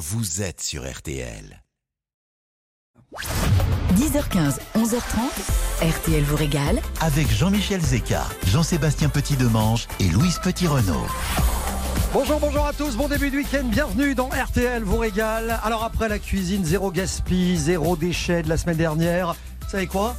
vous êtes sur RTL. 10h15, 11h30, RTL vous régale. Avec Jean-Michel Zeka, Jean-Sébastien Petit-Demange et Louise Petit-Renault. Bonjour, bonjour à tous, bon début de week-end, bienvenue dans RTL vous régale. Alors après la cuisine, zéro gaspille, zéro déchet de la semaine dernière, vous savez quoi?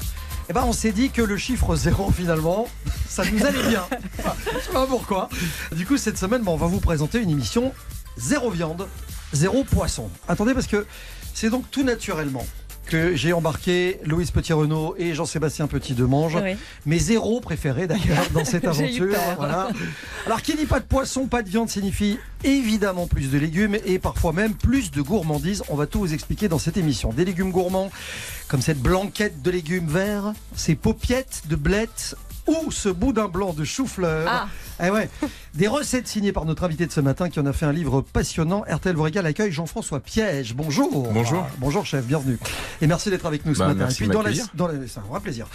Eh ben, on s'est dit que le chiffre zéro, finalement, ça nous allait bien. Je sais pas pourquoi. Du coup, cette semaine, ben, on va vous présenter une émission zéro viande, zéro poisson. Attendez, parce que c'est donc tout naturellement que j'ai embarqué Louise Petit-Renault et Jean-Sébastien Petit-Demange. Oui. Mes zéros préférés d'ailleurs dans cette aventure. Voilà. Alors qui dit pas de poisson, pas de viande signifie évidemment plus de légumes et parfois même plus de gourmandises. On va tout vous expliquer dans cette émission. Des légumes gourmands comme cette blanquette de légumes verts, ces paupiettes de blettes ou ce boudin blanc de chou-fleur. Ah. Eh ouais. Des recettes signées par notre invité de ce matin qui en a fait un livre passionnant. RTL vous régale accueille Jean-François Piège. Bonjour. Bonjour. Ah, bonjour chef, bienvenue. Et merci d'être avec nous ce Bah, matin. merci Et puis de dans la, m'accueillir. dans la- c'est un vrai plaisir.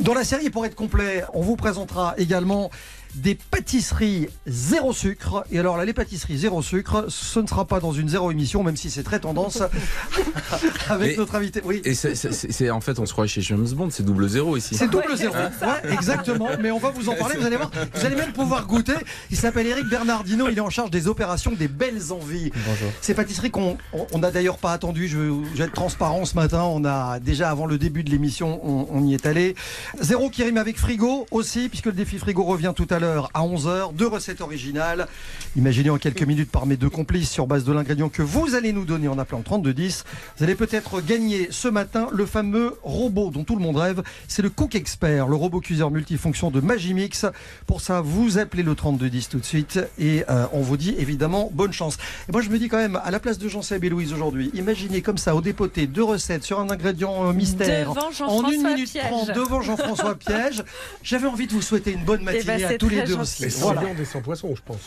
Dans la série, pour être complet, on vous présentera également des pâtisseries zéro sucre. Et alors là, les pâtisseries zéro sucre, ce ne sera pas dans une zéro émission, même si c'est très tendance, avec Mais- notre invité. Oui. Et c'est- en fait, on se croit chez James Bond, c'est double zéro ici. C'est double zéro. Ouais, exactement. Mais on va vous en parler. Vous allez voir. Vous allez même pouvoir goûter. Il s'appelle Eric Bernardino. Il est en charge des opérations des belles envies. Bonjour. Ces pâtisseries qu'on on- on n'a d'ailleurs pas attendu. Je, je vais être transparent ce matin. On a déjà avant le début de l'émission, on, on y est allé. Zéro qui rime avec frigo aussi, puisque le défi frigo revient tout à l'heure à 11h. Deux recettes originales. Imaginez en quelques minutes par mes deux complices sur base de l'ingrédient que vous allez nous donner en appelant le 3210. Vous allez peut-être gagner ce matin le fameux robot dont tout le monde rêve. C'est le Cook Expert, le robot cuiseur multifonction de Magimix. Pour ça, vous appelez le 3210 tout de suite et euh, on vous dit évidemment bonne chance. Et moi, je me dis quand même, à la place de Jean-Seb et Louise aujourd'hui, imaginez comme ça, au dépoté, deux recettes sur un ingrédient euh, mystère. Devant En Jean-François 1 minute Piège. 30 devant Jean-François Piège, j'avais envie de vous souhaiter une bonne matinée ben, à c'est tous les deux gentil. aussi. Mais sans Voilà. viande et sans poisson, je pense.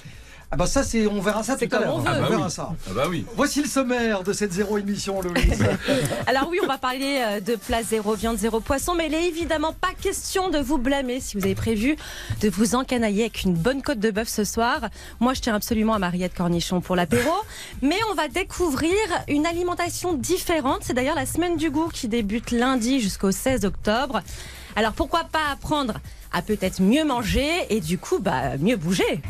Ah bah ça c'est on verra ça C'est tout à l'heure. on veut. On Ah bah verra oui. ça. Ah bah oui. Voici le sommaire de cette zéro émission Louise. Alors oui, on va parler euh, de plat zéro viande, zéro poisson, mais il est évidemment pas question de vous blâmer si vous avez prévu de vous encanailler avec une bonne côte de bœuf ce soir. Moi, je tiens absolument à Mariette Cornichon pour l'apéro, mais on va découvrir une alimentation différente. C'est d'ailleurs la semaine du goût qui débute lundi jusqu'au 16 octobre. Alors pourquoi pas apprendre à peut-être mieux manger et du coup bah mieux bouger.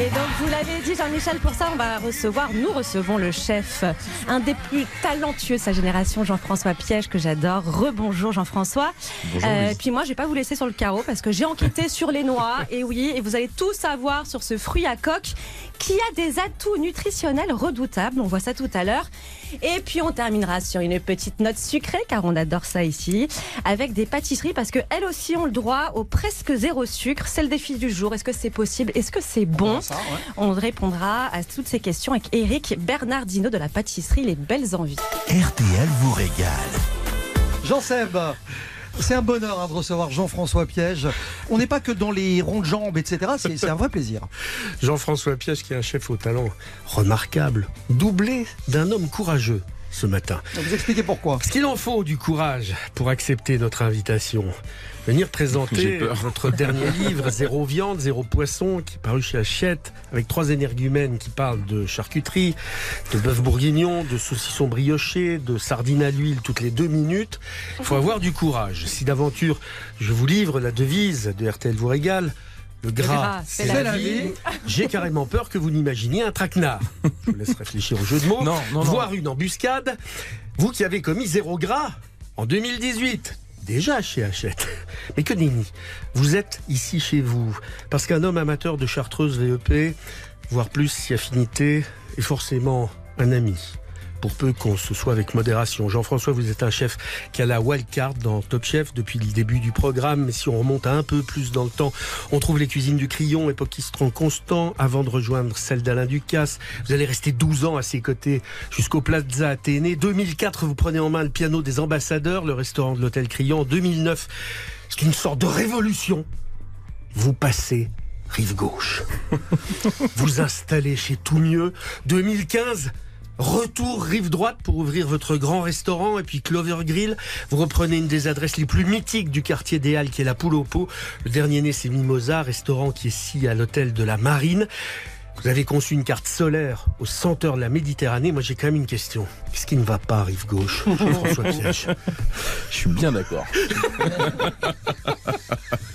Et donc, vous l'avez dit, Jean-Michel, pour ça, on va recevoir, nous recevons le chef, un des plus talentueux de sa génération, Jean-François Piège, que j'adore. Rebonjour, Jean-François. Euh, puis moi, je vais pas vous laisser sur le carreau parce que j'ai enquêté sur les noix. Et oui, et vous allez tout savoir sur ce fruit à coque qui a des atouts nutritionnels redoutables. On voit ça tout à l'heure. Et puis, on terminera sur une petite note sucrée, car on adore ça ici, avec des pâtisseries parce qu'elles aussi ont le droit au presque zéro sucre. C'est le défi du jour. Est-ce que c'est possible? Est-ce que c'est bon? Ça, ouais. on répondra à toutes ces questions avec Eric Bernardino de la pâtisserie Les Belles Envies. RTL vous régale. Jean-Seb, c'est un bonheur hein, de recevoir Jean-François Piège. On n'est pas que dans les ronds de jambes, etc. C'est un vrai plaisir. Jean-François Piège, qui est un chef au talent remarquable, doublé d'un homme courageux ce matin. Vous expliquez pourquoi. Parce qu'il en faut du courage pour accepter notre invitation. Venir présenter votre dernier livre, Zéro viande, zéro poisson, qui est paru chez Hachette, avec trois énergumènes qui parlent de charcuterie, de bœuf bourguignon, de saucisson brioché, de sardines à l'huile toutes les deux minutes. Il faut avoir du courage. Si d'aventure je vous livre la devise de RTL vous régale, le gras, gras, c'est la, la vie. vie. J'ai carrément peur que vous n'imaginiez un traquenard. Je vous laisse réfléchir au jeu de mots. Non, non, non. Voir une embuscade. Vous qui avez commis zéro gras en 2018. Déjà chez Hachette. Mais que nenni. Vous êtes ici chez vous. Parce qu'un homme amateur de chartreuse VEP, voire plus si affinité, est forcément un ami. Pour peu qu'on se soit avec modération. Jean-François, vous êtes un chef qui a la wildcard dans Top Chef depuis le début du programme. Mais si on remonte un peu plus dans le temps, on trouve les cuisines du Crillon, époque Istron Constant, avant de rejoindre celle d'Alain Ducasse. Vous allez rester 12 ans à ses côtés jusqu'au Plaza Athénée. 2004, vous prenez en main le piano des ambassadeurs, le restaurant de l'hôtel Crillon. En 2009, c'est une sorte de révolution. Vous passez rive gauche. vous installez chez Tout Mieux. 2015, Retour rive droite pour ouvrir votre grand restaurant et puis Clover Grill. Vous reprenez une des adresses les plus mythiques du quartier des Halles qui est la Poule au Pot. Le dernier né c'est Mimosa, restaurant qui est ici à l'hôtel de la Marine. Vous avez conçu une carte solaire au centre de la Méditerranée. Moi, j'ai quand même une question. Qu'est-ce qui ne va pas, rive gauche François Piège? Je suis bien d'accord.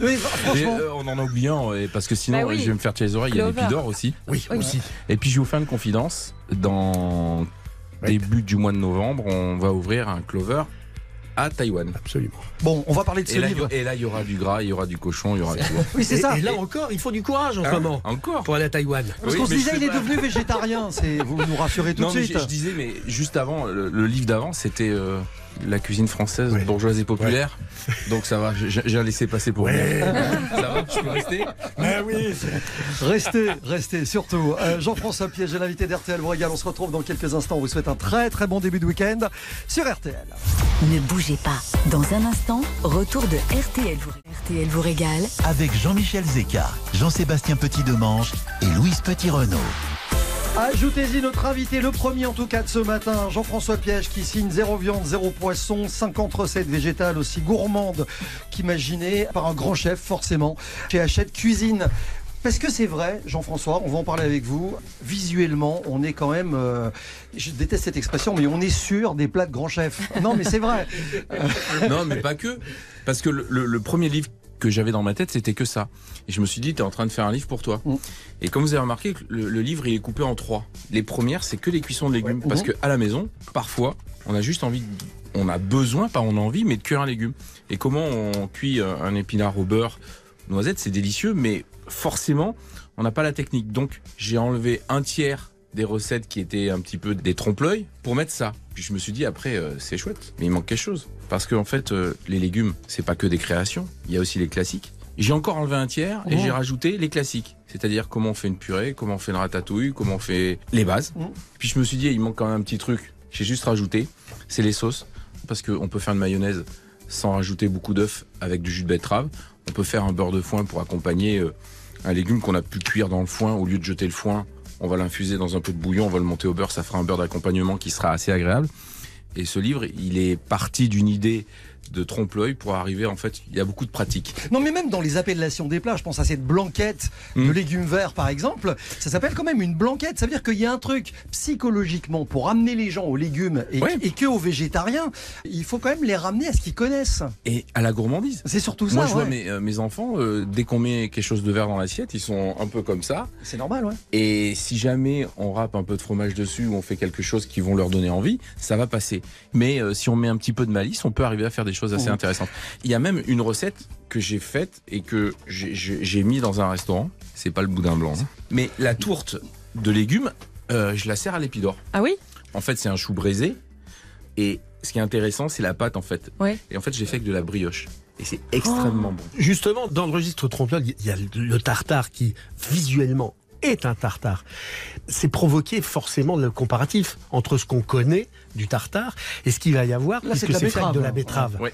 Oui, Et, franchement. euh, on en a oublié un, et parce que sinon Bah oui. je vais me faire tirer les oreilles. Il y a l'épidore aussi. Oui, Oui. aussi. Et puis je vais vous faire une confidence. Dans Ouais. début du mois de novembre, on va ouvrir un clover à Taïwan. Absolument. Bon, on va parler de ce Et là, il y livre. aura- et là, il y aura du gras, il y aura du cochon, il y aura tout. Oui, c'est Et, ça. et là encore, il faut du courage en ce Hein moment Encore pour aller à Taïwan. Parce Oui, qu'on se disait, il est devenu végétarien. C'est, vous nous rassurez tout Non, de suite. je, je disais, mais juste avant, le, le livre d'avant, c'était euh, la cuisine française, Ouais. bourgeoise et populaire. Donc ça va, j'ai laissé passer pour Ouais. Ça va, je peux rester Ah oui. Restez, restez, surtout. Euh, Jean-François Piège, l'invité d'RTL vous régale. On se retrouve dans quelques instants. On vous souhaite un très très bon début de week-end sur RTL. Ne bougez pas. Dans un instant, retour de RTL vous, RTL vous régale Avec Jean-Michel Zeka, Jean-Sébastien Petit-Demange et Louise Petit-Renault. Ajoutez-y notre invité, le premier en tout cas de ce matin, Jean-François Piège, qui signe zéro viande, zéro poisson, 50 recettes végétales aussi gourmandes qu'imaginées par un grand chef forcément chez Hachette Cuisine. Parce que c'est vrai, Jean-François, on va en parler avec vous. Visuellement, on est quand même, euh, je déteste cette expression, mais on est sûr des plats de grands chefs. Non, mais c'est vrai. Non, mais pas que. Parce que le premier livre que j'avais dans ma tête, c'était que ça. Et je me suis dit, t'es en train de faire un livre pour toi. Mm. Et comme vous avez remarqué, le, le livre, il est coupé en trois. Les premières, c'est que les cuissons de légumes. Ouais. Parce Mhm. que à la maison, parfois, on a juste envie, de- on a besoin, pas on a envie, mais de cuire un légume. Et comment on cuit euh, un épinard au beurre, noisette, c'est délicieux, mais forcément, on n'a pas la technique. Donc, j'ai enlevé un tiers des recettes qui étaient un petit peu des trompe-l'œil pour mettre ça. Puis je me suis dit après euh, c'est chouette, mais il manque quelque chose parce qu'en fait euh, les légumes c'est pas que des créations, il y a aussi les classiques. J'ai encore enlevé un tiers et j'ai rajouté les classiques, c'est-à-dire comment on fait une purée, comment on fait une ratatouille, comment on fait les bases. Puis je me suis dit il manque quand même un petit truc. J'ai juste rajouté, c'est les sauces parce qu'on peut faire une mayonnaise sans rajouter beaucoup d'œufs avec du jus de betterave. On peut faire un beurre de foin pour accompagner euh, un légume qu'on a pu cuire dans le foin au lieu de jeter le foin on va l'infuser dans un peu de bouillon, on va le monter au beurre, ça fera un beurre d'accompagnement qui sera assez agréable. Et ce livre, il est parti d'une idée de trompe-l'œil pour arriver, en fait, il y a beaucoup de pratiques. Non, mais même dans les appellations des plats, je pense à cette blanquette de Mm. légumes verts par exemple, ça s'appelle quand même une blanquette. Ça veut dire qu'il y a un truc psychologiquement pour amener les gens aux légumes et, Ouais. et que aux végétariens, il faut quand même les ramener à ce qu'ils connaissent. Et à la gourmandise. C'est surtout ça. Moi, je vois mes, euh, mes enfants, euh, dès qu'on met quelque chose de vert dans l'assiette, ils sont un peu comme ça. C'est normal, ouais. Et si jamais on râpe un peu de fromage dessus ou on fait quelque chose qui vont leur donner envie, ça va passer. Mais euh, si on met un petit peu de malice, on peut arriver à faire des choses assez Mhm. intéressantes. Il y a même une recette que j'ai faite et que j'ai- mis dans un restaurant. C'est pas le boudin blanc. hein. Mais la tourte de légumes, euh, je la sers à l'épidore. Ah oui? En fait, c'est un chou braisé. Et ce qui est intéressant, c'est la pâte en fait. Ouais. Et en fait, j'ai fait avec de la brioche. Et c'est extrêmement bon. Justement, dans le registre trompe il y a le tartare qui, visuellement, est un tartare. C'est provoquer forcément le comparatif entre ce qu'on connaît du tartare et ce qu'il va y avoir, Là, c'est puisque fait de la betterave. Ouais.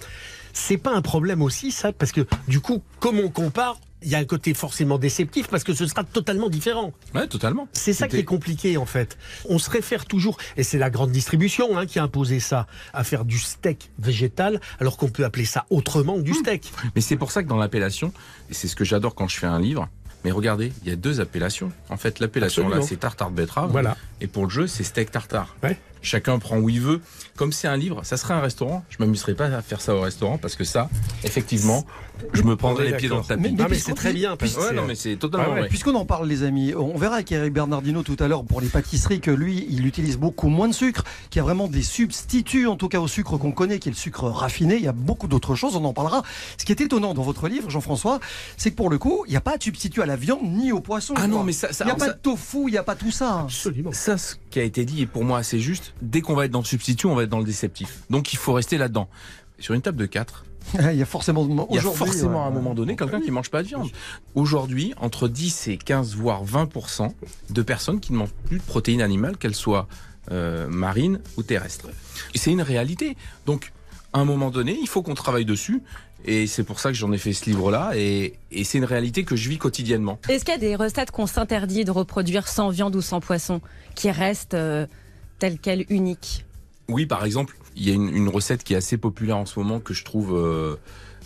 C'est pas un problème aussi, ça, parce que du coup, comme on compare, il y a un côté forcément déceptif parce que ce sera totalement différent. Ouais, totalement. C'est ça qui est compliqué en fait. On se réfère toujours, et c'est la grande distribution hein, qui a imposé ça, à faire du steak végétal, alors qu'on peut appeler ça autrement que du steak. Mais c'est pour ça que dans l'appellation, et c'est ce que j'adore quand je fais un livre, mais regardez, il y a deux appellations. En fait, l'appellation là, c'est tartare de betterave. Voilà. Et pour le jeu, c'est steak tartare. Ouais. Chacun prend où il veut. Comme c'est un livre, ça serait un restaurant. Je m'amuserais pas à faire ça au restaurant parce que ça, effectivement, je me est les pieds dans le tapis. Mais- mais c'est très bien. Parce que Ouais, c'est- non, mais c'est totalement ouais. Puisqu'on en parle, les amis, on verra avec Eric Bernardino tout à l'heure pour les pâtisseries que lui, il utilise beaucoup moins de sucre, qu'il y a vraiment des substituts, en tout cas au sucre qu'on connaît, qui est le sucre raffiné. Il y a beaucoup d'autres choses, on en parlera. Ce qui est étonnant dans votre livre, Jean-François, c'est que pour le coup, il n'y a pas de substitut à la viande ni au poisson. Ah quoi. non, mais ça, ça, Il n'y a ça- pas de tofu, il n'y a pas tout ça. Absolument. ça, ce qui a été dit, est pour moi assez juste. Dès qu'on va être dans le substitut, on va être dans le déceptif. Donc il faut rester là-dedans. Sur une table de 4, Il y a forcément, Il y a aujourd'hui, forcément ouais. à un moment donné quelqu'un qui mange pas de viande. Aujourd'hui, entre 10 et 15 voire 20% de personnes qui ne mangent plus de protéines animales, qu'elles soient euh, marines ou terrestres. C'est une réalité. Donc, à un moment donné, il faut qu'on travaille dessus. Et c'est pour ça que j'en ai fait ce livre-là. Et, et c'est une réalité que je vis quotidiennement. Est-ce qu'il y a des recettes qu'on s'interdit de reproduire sans viande ou sans poisson, qui restent euh, telles quelles uniques? Oui, par exemple, il y a une, une recette qui est assez populaire en ce moment que je trouve euh,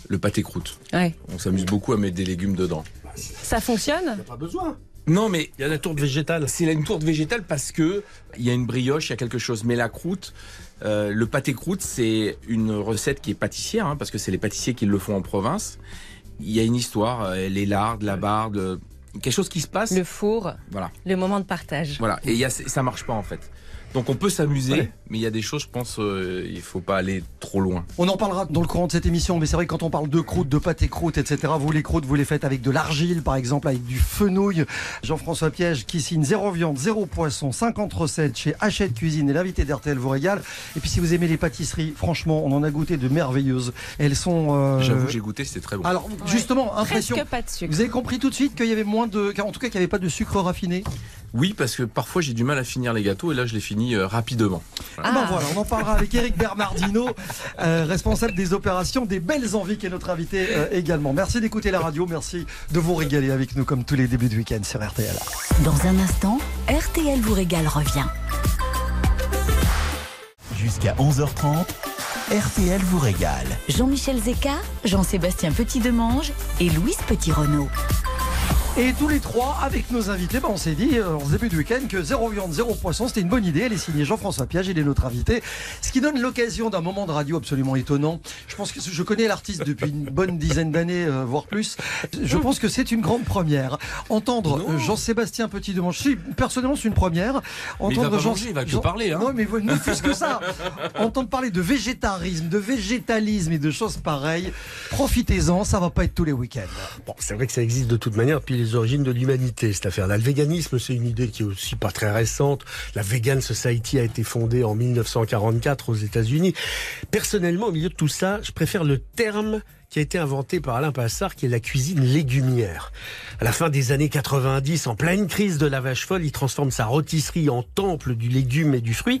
le pâté croûte. Ouais. On s'amuse beaucoup à mettre des légumes dedans. Ça fonctionne? Pas besoin. Non, mais Il y a la tourte végétale. c'est une tourte végétale parce que il y a une brioche, il y a quelque chose. Mais la croûte, euh, le pâté croûte, c'est une recette qui est pâtissière, hein, parce que c'est les pâtissiers qui le font en province. Il y a une histoire, euh, les lardes, la barde, quelque chose qui se passe. Le four, Voilà, le moment de partage. voilà. Et il y a, ça marche pas en fait. Donc on peut s'amuser, Ouais. mais il y a des choses, je pense, euh, il faut pas aller trop loin. On en parlera dans le courant de cette émission, mais c'est vrai que quand on parle de croûte, de pâté croûte, etc., vous les croûtes, vous les faites avec de l'argile, par exemple, avec du fenouil. Jean-François Piège qui signe zéro viande, zéro poisson, 50 recettes chez Hachette Cuisine et l'invité d'RTL vous régale. Et puis si vous aimez les pâtisseries, franchement, on en a goûté de merveilleuses. Elles sont... euh, J'avoue, j'ai goûté, c'était très bon. Alors justement, impression... Presque pas de sucre. Vous avez compris tout de suite qu'il y avait moins de... En tout cas, qu'il n'y avait pas de sucre raffiné? Oui, parce que parfois j'ai du mal à finir les gâteaux et là je les finis euh, rapidement. Ah ben voilà, on en parlera avec Eric Bernardino, euh, responsable des opérations des Belles Envies, qui est notre invité euh, également. Merci d'écouter la radio, merci de vous régaler avec nous comme tous les débuts de week-end sur RTL. Dans un instant, RTL vous régale revient. Jusqu'à 11h30, RTL vous régale. Jean-Michel Zeka, Jean-Sébastien Petit-Demange et Louise Petit-Renault. Et tous les trois, avec nos invités, ben, on s'est dit euh, en ce début de week-end que zéro viande, zéro poisson, c'était une bonne idée. Elle est signée Jean-François Piage, il est notre invité. Ce qui donne l'occasion d'un moment de radio absolument étonnant. Je pense que je connais l'artiste depuis une bonne dizaine d'années, euh, voire plus. Je pense que c'est une grande première. Entendre euh, Jean-Sébastien Petit de Si, personnellement, c'est une première. Mais il va pas Jean- manger, il va que Jean- parler, hein. Non, mais ne plus que ça. Entendre parler de végétarisme, de végétalisme et de choses pareilles. Profitez-en, ça va pas être tous les week-ends. Bon, c'est vrai que ça existe de toute manière depuis les origines de l'humanité, cette affaire-là. Le véganisme, c'est une idée qui est aussi pas très récente. La Vegan Society a été fondée en 1944 aux États-Unis. Personnellement, au milieu de tout ça, je préfère le terme qui a été inventé par Alain Passard, qui est la cuisine légumière. À la fin des années 90, en pleine crise de la vache folle, il transforme sa rôtisserie en temple du légume et du fruit.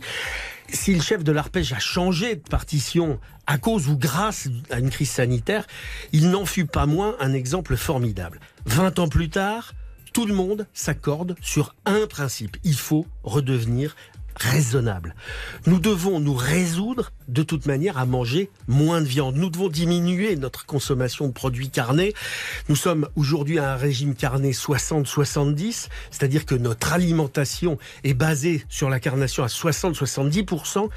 Si le chef de l'arpège a changé de partition à cause ou grâce à une crise sanitaire, il n'en fut pas moins un exemple formidable. 20 ans plus tard, tout le monde s'accorde sur un principe. Il faut redevenir raisonnable. Nous devons nous résoudre de toute manière à manger moins de viande. Nous devons diminuer notre consommation de produits carnés. Nous sommes aujourd'hui à un régime carné 60-70, c'est-à-dire que notre alimentation est basée sur la carnation à 60-70%.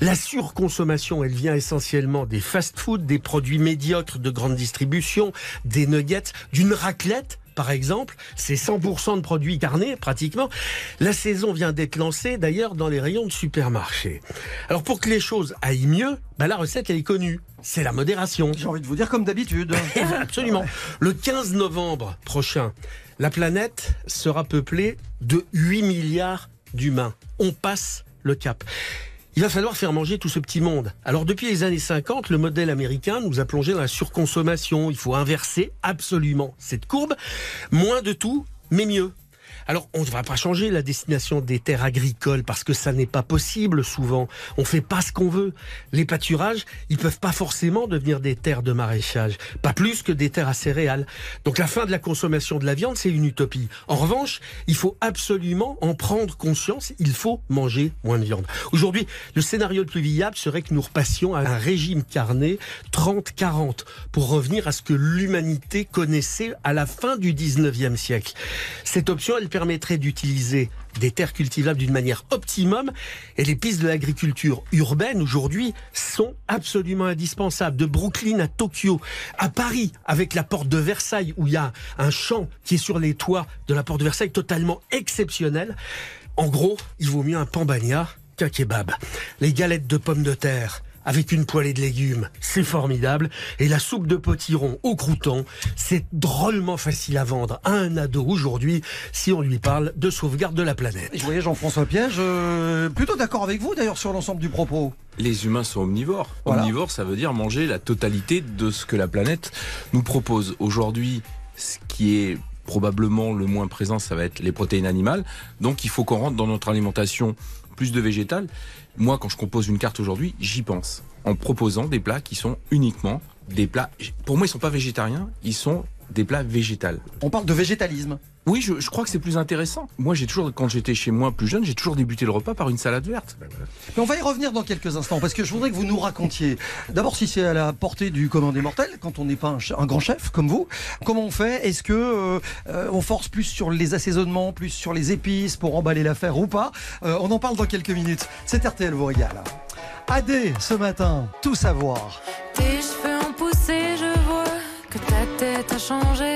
La surconsommation, elle vient essentiellement des fast-foods, des produits médiocres de grande distribution, des nuggets, d'une raclette par exemple, c'est 100% de produits carnés pratiquement. La saison vient d'être lancée d'ailleurs dans les rayons de supermarché. Alors pour que les choses aillent mieux, bah, la recette elle est connue. C'est la modération. J'ai envie de vous dire comme d'habitude. Absolument. Le 15 novembre prochain, la planète sera peuplée de 8 milliards d'humains. On passe le cap. Il va falloir faire manger tout ce petit monde. Alors depuis les années 50, le modèle américain nous a plongé dans la surconsommation. Il faut inverser absolument cette courbe. Moins de tout, mais mieux. Alors, on ne va pas changer la destination des terres agricoles parce que ça n'est pas possible souvent. On fait pas ce qu'on veut. Les pâturages, ils peuvent pas forcément devenir des terres de maraîchage. Pas plus que des terres à céréales. Donc, la fin de la consommation de la viande, c'est une utopie. En revanche, il faut absolument en prendre conscience. Il faut manger moins de viande. Aujourd'hui, le scénario le plus viable serait que nous repassions à un régime carné 30-40 pour revenir à ce que l'humanité connaissait à la fin du 19e siècle. Cette option, elle permettrait d'utiliser des terres cultivables d'une manière optimum et les pistes de l'agriculture urbaine aujourd'hui sont absolument indispensables. De Brooklyn à Tokyo, à Paris, avec la porte de Versailles où il y a un champ qui est sur les toits de la porte de Versailles totalement exceptionnel. En gros, il vaut mieux un pambagna qu'un kebab. Les galettes de pommes de terre avec une poêlée de légumes, c'est formidable. Et la soupe de potiron au crouton, c'est drôlement facile à vendre à un ado aujourd'hui si on lui parle de sauvegarde de la planète. Je voyais Jean-François Piège, euh, plutôt d'accord avec vous d'ailleurs sur l'ensemble du propos. Les humains sont omnivores. Voilà. Omnivore, ça veut dire manger la totalité de ce que la planète nous propose. Aujourd'hui, ce qui est probablement le moins présent, ça va être les protéines animales. Donc il faut qu'on rentre dans notre alimentation plus de végétal. Moi, quand je compose une carte aujourd'hui, j'y pense. En proposant des plats qui sont uniquement des plats. Pour moi, ils sont pas végétariens, ils sont des plats végétales. On parle de végétalisme. Oui, je, je crois que c'est plus intéressant. Moi, j'ai toujours, quand j'étais chez moi plus jeune, j'ai toujours débuté le repas par une salade verte. Mais on va y revenir dans quelques instants parce que je voudrais que vous nous racontiez d'abord si c'est à la portée du commun des mortels quand on n'est pas un, grand chef comme vous. Comment on fait? Est-ce que euh, euh, on force plus sur les assaisonnements, plus sur les épices pour emballer l'affaire ou pas? Euh, On en parle dans quelques minutes. C'est RTL vous régale. AD ce matin, tout savoir. Tes cheveux ont poussé, je vois que ta tête a changé.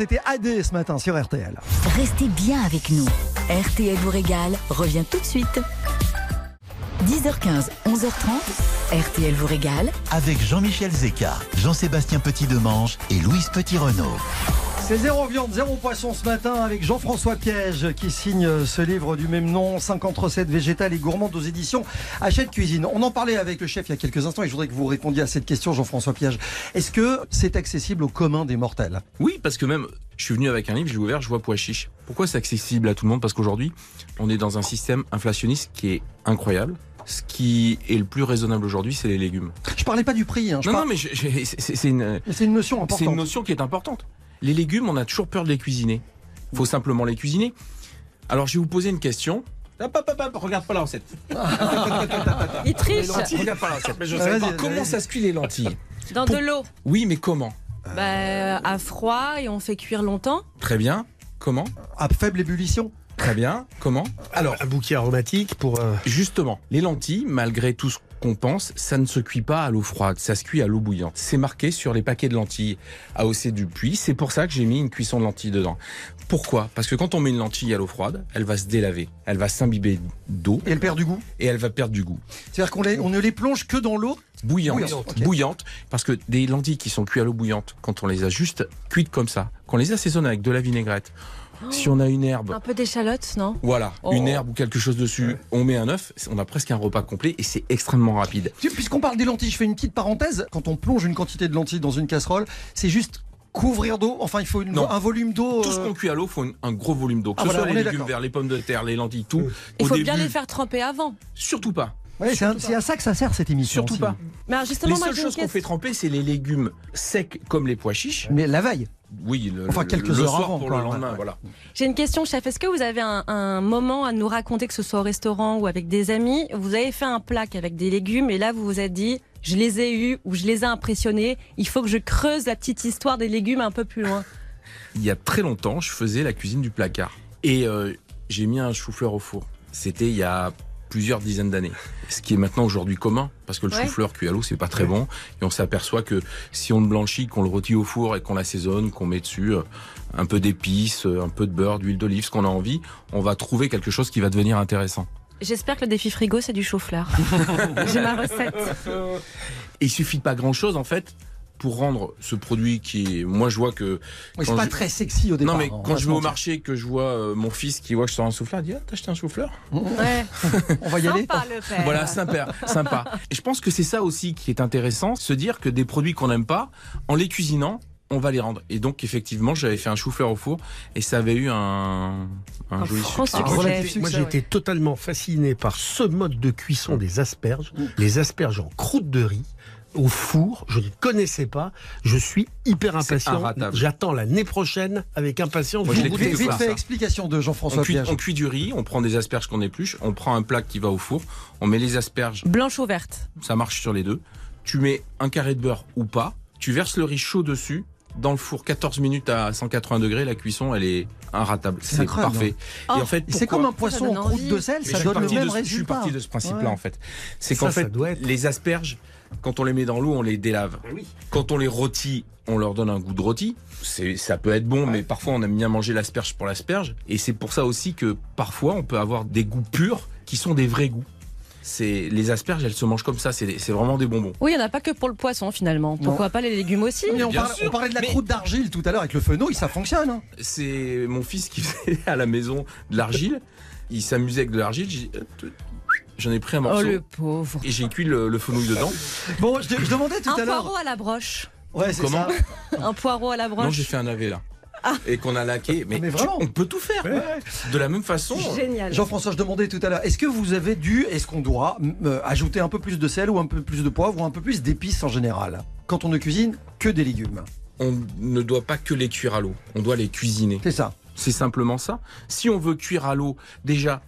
c'était AD ce matin sur RTL. Restez bien avec nous. RTL vous régale revient tout de suite. 10h15, 11h30, RTL vous régale. Avec Jean-Michel Zeka, Jean-Sébastien Petit-Demange et Louise Petit-Renault. C'est zéro viande, zéro poisson ce matin avec Jean-François Piège qui signe ce livre du même nom, 50 recettes végétales et gourmandes aux éditions Hachette Cuisine. On en parlait avec le chef il y a quelques instants et je voudrais que vous répondiez à cette question, Jean-François Piège. Est-ce que c'est accessible au commun des mortels? Oui, parce que même, je suis venu avec un livre, j'ai ouvert, je vois pois chiche. Pourquoi c'est accessible à tout le monde? Parce qu'aujourd'hui, on est dans un système inflationniste qui est incroyable. Ce qui est le plus raisonnable aujourd'hui, c'est les légumes. Je parlais pas du prix, hein, je Non, non, mais je- je- c'est c'est une, c'est une notion c'est importante. une notion qui est importante. Les légumes, on a toujours peur de les cuisiner. faut simplement les cuisiner. Alors, je vais vous poser une question. Hop, hop, hop, hop, regarde pas la recette. Il triche Regarde pas la recette. Mais je Ah, sais vas-y, pas comment ça se cuit les lentilles. dans de l'eau. Oui, mais comment Bah, à froid et on fait cuire longtemps. Très bien. Comment À faible ébullition Très bien. Comment Alors, Un bouquet aromatique pour. euh, Justement, les lentilles, malgré tout ce qu'on pense, ça ne se cuit pas à l'eau froide, ça se cuit à l'eau bouillante. C'est marqué sur les paquets de lentilles AOC du puits, c'est pour ça que j'ai mis une cuisson de lentilles dedans. Pourquoi? Parce que quand on met une lentille à l'eau froide, elle va se délaver, elle va s'imbiber d'eau et elle perd du goût? et elle va perdre du goût. C'est-à-dire qu'on on ne les plonge que dans l'eau Bouillante, Bouillante, bouillante, parce que des lentilles qui sont cuites à l'eau bouillante, quand on les a juste cuites comme ça, qu'on les assaisonne avec de la vinaigrette, Si on a une herbe, Un peu d'échalote, non? Voilà, Oh. une herbe ou quelque chose dessus, on met un œuf, on a presque un repas complet et c'est extrêmement rapide. Puisqu'on parle des lentilles, je fais une petite parenthèse. Quand on plonge une quantité de lentilles dans une casserole, c'est juste couvrir d'eau. Enfin, il faut une- Non. un volume d'eau. Tout ce euh, qu'on cuit à l'eau, faut une- un gros volume d'eau. Que Ah, ce voilà, soit on les légumes verts, les pommes de terre, les lentilles, tout. Il Au faut début, bien les faire tremper avant. Surtout pas. ouais, c'est à ça que ça sert cette émission. Surtout aussi. pas. Mais alors justement, Les seules choses qu'on fait tremper, c'est les légumes secs comme les pois chiches. Mais la veille. Oui, le, Enfin, quelques le heures soir avant, pour quoi, le lendemain, ouais. voilà. J'ai une question, chef. Est-ce que vous avez un, un moment à nous raconter, que ce soit au restaurant ou avec des amis? Vous avez fait un plat avec des légumes et là vous vous êtes dit, je les ai eus ou je les ai impressionnés. Il faut que je creuse la petite histoire des légumes un peu plus loin. Il y a très longtemps, je faisais la cuisine du placard. Et euh, j'ai mis un chou-fleur au four. C'était il y a plusieurs dizaines d'années. Ce qui est maintenant aujourd'hui commun, parce que le Ouais. chou-fleur cuit à l'eau, c'est pas très bon. Et on s'aperçoit que si on le blanchit, qu'on le rôtit au four et qu'on l'assaisonne, qu'on met dessus euh, un peu d'épices, euh, un peu de beurre, d'huile d'olive, ce qu'on a envie, on va trouver quelque chose qui va devenir intéressant. J'espère que le défi frigo, c'est du chou-fleur. J'ai ma recette. Et il suffit de pas grand-chose, en fait, pour rendre ce produit qui est... Moi, je vois que... Oui, c'est pas je- très sexy au départ. non, mais on quand je vais au marché, que je vois euh, mon fils qui voit que je sors un chou-fleur, il dit « Ah, t'as acheté un chou-fleur ?» Ouais. On va y aller. Sympa le père. Voilà, sympa, sympa. Et je pense que c'est ça aussi qui est intéressant, se dire que des produits qu'on n'aime pas, en les cuisinant, on va les rendre. Et donc, effectivement, j'avais fait un chou-fleur au four et ça avait eu un, un joli succès. Moi, j'ai ouais. été totalement fasciné par ce mode de cuisson des asperges. Les asperges en croûte de riz au four, je ne connaissais pas. Je suis hyper impatient. inratable. J'attends l'année prochaine avec impatience. Moi, je Vous Vite, fait, explication de On Jean-François cuit, Piège. on cuit du riz, on prend des asperges qu'on épluche, on prend un plat qui va au four, on met les asperges, Blanche ou verte ça marche sur les deux. Tu mets un carré de beurre ou pas, tu verses le riz chaud dessus, dans le four 14 minutes à 180 degrés, la cuisson elle est inratable, C'est parfait. Oh, Et en fait, C'est comme un poisson en croûte de sel, ça donne le parti même de- résultat. Je suis parti de ce principe-là Ouais. en fait. C'est qu'en ça fait, doit être- les asperges, quand on les met dans l'eau, on les délave. Quand on les rôtit, on leur donne un goût de rôti. C'est, ça peut être bon, mais parfois on aime bien manger l'asperge pour l'asperge. Et c'est pour ça aussi que parfois on peut avoir des goûts purs qui sont des vrais goûts. C'est les asperges, elles se mangent comme ça. C'est, vraiment des bonbons. Oui, il n'y en a pas que pour le poisson finalement. Pourquoi pas les légumes aussi Mais on, parlait, sûr. on parlait de la Mais- croûte d'argile tout à l'heure avec le fenouil, ça fonctionne. hein. C'est mon fils qui faisait à la maison de l'argile. Il s'amusait avec de l'argile. J'en ai pris un Oh morceau le pauvre. et j'ai cuit le, le fenouil dedans. Bon, je, je demandais tout Un à l'heure. poireau à la broche. Ouais, c'est Comment ça. Un poireau à la broche. Non, j'ai fait un navet là. Et qu'on a laqué. Mais, Mais tu- vraiment on peut tout faire. De la même façon. Génial. Jean-François, je demandais tout à l'heure, est-ce que vous avez dû, est-ce qu'on doit euh, ajouter un peu plus de sel ou un peu plus de poivre ou un peu plus d'épices en général? Quand on ne cuisine que des légumes On ne doit pas que les cuire à l'eau. On doit les cuisiner. C'est ça. C'est simplement ça. Si on veut cuire à l'eau, déjà,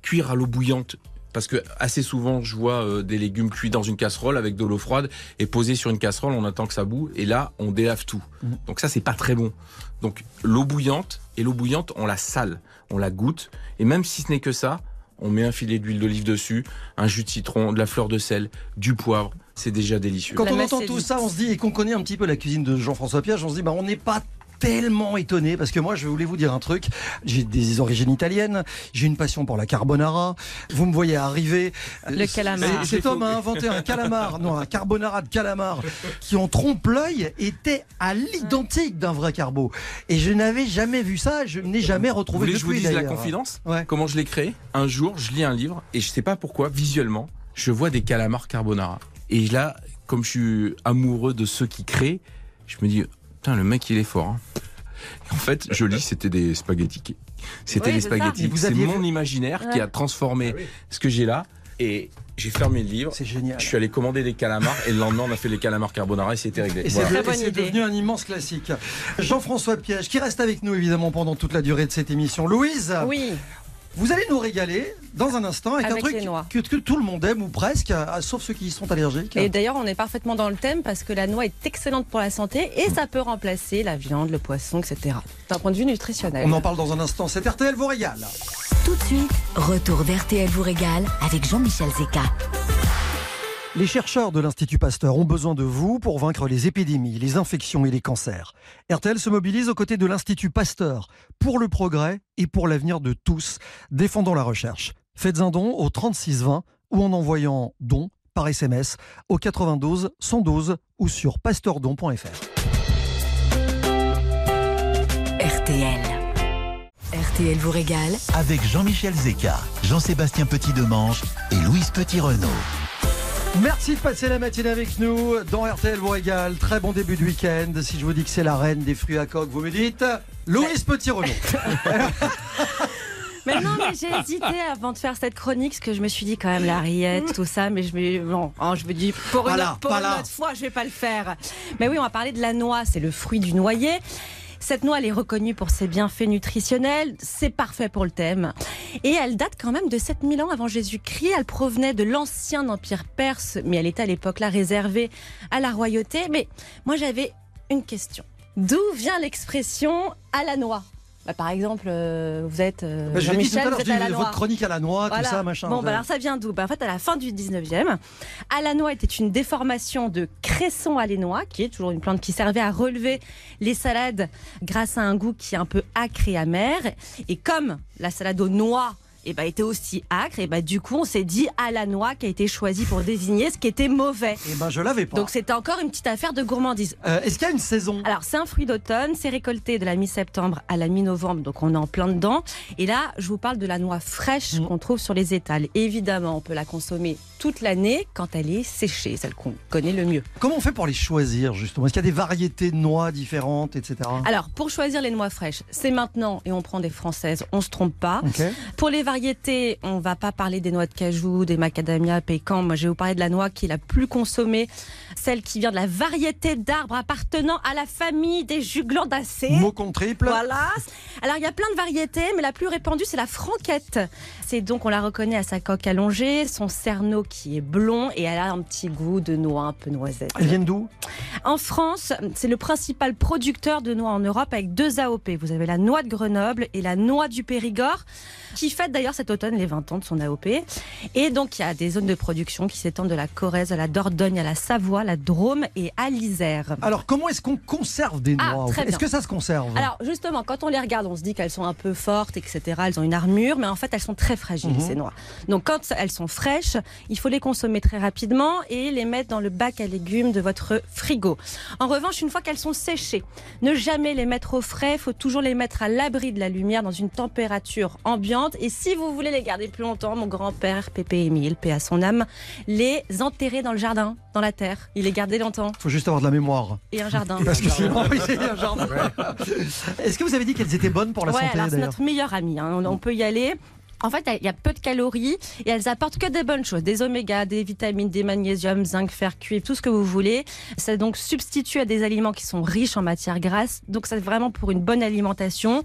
cuire à l'eau bouillante. Parce que assez souvent, je vois euh, des légumes cuits dans une casserole avec de l'eau froide et posés sur une casserole, on attend que ça boue et là, on délave tout. Mhm. Donc ça, c'est pas très bon. Donc l'eau bouillante et l'eau bouillante, on la sale, on la goûte et même si ce n'est que ça, on met un filet d'huile d'olive dessus, un jus de citron, de la fleur de sel, du poivre. C'est déjà délicieux. Quand on entend tout ça, on se dit, et qu'on connaît un petit peu la cuisine de Jean-François Piège, on se dit, bah, on n'est pas tellement étonné parce que moi je voulais vous dire un truc j'ai des origines italiennes j'ai une passion pour la carbonara vous me voyez arriver Le calamar. C- cet homme a inventé un calamar non un carbonara de calamar qui en trompe-l'œil était à l'identique d'un vrai carbo et je n'avais jamais vu ça je n'ai jamais Vous retrouvé voulez que je vous depuis, dise la confidence Ouais. Comment je l'ai créé Un jour, je lis un livre et je sais pas pourquoi, visuellement, je vois des calamars carbonara. Et là, comme je suis amoureux de ceux qui créent, je me dis, putain, le mec, il est fort. hein. Et en fait, je lis, c'était des spaghettis. C'était Oui, des spaghettis. C'est mon vu- imaginaire qui a transformé ce que j'ai là. Et j'ai fermé le livre. c'est génial Je suis allé commander des calamars et le lendemain, on a fait les calamars carbonara et c'était réglé. Et c'est Voilà. devenu un immense classique. Jean-François Piège, qui reste avec nous évidemment pendant toute la durée de cette émission. Louise, Oui, vous allez nous régaler dans un instant avec, un truc que, que tout le monde aime ou presque, sauf ceux qui y sont allergiques. et d'ailleurs on est parfaitement dans le thème parce que la noix est excellente pour la santé et ça peut remplacer la viande, le poisson, etc. D'un point de vue nutritionnel. On en parle dans un instant. C'est RTL vous régale. Tout de suite, retour d'RTL vous régale avec Jean-Michel Zeka. Les chercheurs de l'Institut Pasteur ont besoin de vous pour vaincre les épidémies, les infections et les cancers. RTL se mobilise aux côtés de l'Institut Pasteur pour le progrès et pour l'avenir de tous. Défendons la recherche. Faites un don au 3620 ou en envoyant don par SMS au 92 112 ou sur pasteurdon.fr. RTL. RTL vous régale avec Jean-Michel Zeka, Jean-Sébastien Petit-Demange et Louise Petit-Renault. Merci de passer la matinée avec nous dans RTL vous régale. Très bon début de week-end. Si je vous dis que c'est la reine des fruits à coque, vous me dites Louise Petit-Renault. Mais non, mais j'ai hésité avant de faire cette chronique, parce que je me suis dit quand même la rillette, tout ça, mais je me, bon, hein, je me dis pour, une, là, autre- pour une autre fois, je vais pas le faire. Mais oui, on va parler de la noix, c'est le fruit du noyer. Cette noix, elle est reconnue pour ses bienfaits nutritionnels. C'est parfait pour le thème. Et elle date quand même de 7000 ans avant Jésus-Christ. Elle provenait de l'ancien empire perse, mais elle était à l'époque là réservée à la royauté. Mais moi, j'avais une question. D'où vient l'expression à la noix Bah, Par exemple, euh, vous êtes euh, Bah, je l'ai dit tout à l'heure, à la noix. votre chronique à la noix, Voilà. tout ça, machin. Bon, bah alors ça vient d'où? Bah, En fait, à la fin du 19e, Alanois était une déformation de cresson alénois, qui est toujours une plante qui servait à relever les salades grâce à un goût qui est un peu acre et amer. Et comme la salade aux noix eh ben, était aussi acre, et ben, du coup, on s'est dit à la noix qui a été choisi pour désigner ce qui était mauvais. Eh ben, je l'avais pas. Donc c'était encore une petite affaire de gourmandise. Euh, Est-ce qu'il y a une saison? Alors, c'est un fruit d'automne, c'est récolté de la mi-septembre à la mi-novembre, donc on est en plein dedans. Et là, je vous parle de la noix fraîche Mm. qu'on trouve sur les étals. Évidemment, on peut la consommer toute l'année quand elle est séchée, celle qu'on connaît le mieux. Comment on fait pour les choisir, justement? Est-ce qu'il y a des variétés de noix différentes, etc. Alors, pour choisir les noix fraîches, c'est maintenant et on prend des françaises, on se trompe pas. Ok. Pour les variétés, on va pas parler des noix de cajou, des macadamia, pécan. Moi, je vais vous parler de la noix qui est la plus consommée, celle qui vient de la variété d'arbres appartenant à la famille des juglandacées. Mot triple. Voilà. Alors il y a plein de variétés, mais la plus répandue c'est la franquette. C'est donc on la reconnaît à sa coque allongée, son cerneau qui est blond et elle a un petit goût de noix un peu noisette. Elles viennent d'où? En France, c'est le principal producteur de noix en Europe avec deux AOP. Vous avez la noix de Grenoble et la noix du Périgord, qui fête d'ailleurs cet automne les 20 ans de son AOP. Et donc il y a des zones de production qui s'étendent de la Corrèze à la Dordogne, à la Savoie, la Drôme et à l'Isère. Alors, comment est-ce qu'on conserve des Ah, noix Est-ce que ça se conserve? Alors justement, quand on les regarde, on se dit qu'elles sont un peu fortes, etc. Elles ont une armure, mais en fait, elles sont très fragiles, Mhm. ces noix. Donc quand elles sont fraîches, il faut les consommer très rapidement et les mettre dans le bac à légumes de votre frigo. En revanche, une fois qu'elles sont séchées, ne jamais les mettre au frais, il faut toujours les mettre à l'abri de la lumière dans une température ambiante. Et si vous voulez les garder plus longtemps, mon grand-père, Pépé Émile, paix à son âme, les enterrer dans le jardin, dans la terre. Il les gardait longtemps. Il faut juste avoir de la mémoire. Et un jardin. Parce que sinon, oui, c'est un jardin. Est-ce que vous avez dit qu'elles étaient bonnes pour la ouais, santé alors c'est notre meilleur ami. hein. On, on peut y aller. En fait, il y a peu de calories et elles apportent que des bonnes choses, des oméga, des vitamines, des magnésiums, zinc, fer, cuivre, tout ce que vous voulez. Ça donc substitue à des aliments qui sont riches en matières grasses. Donc c'est vraiment pour une bonne alimentation.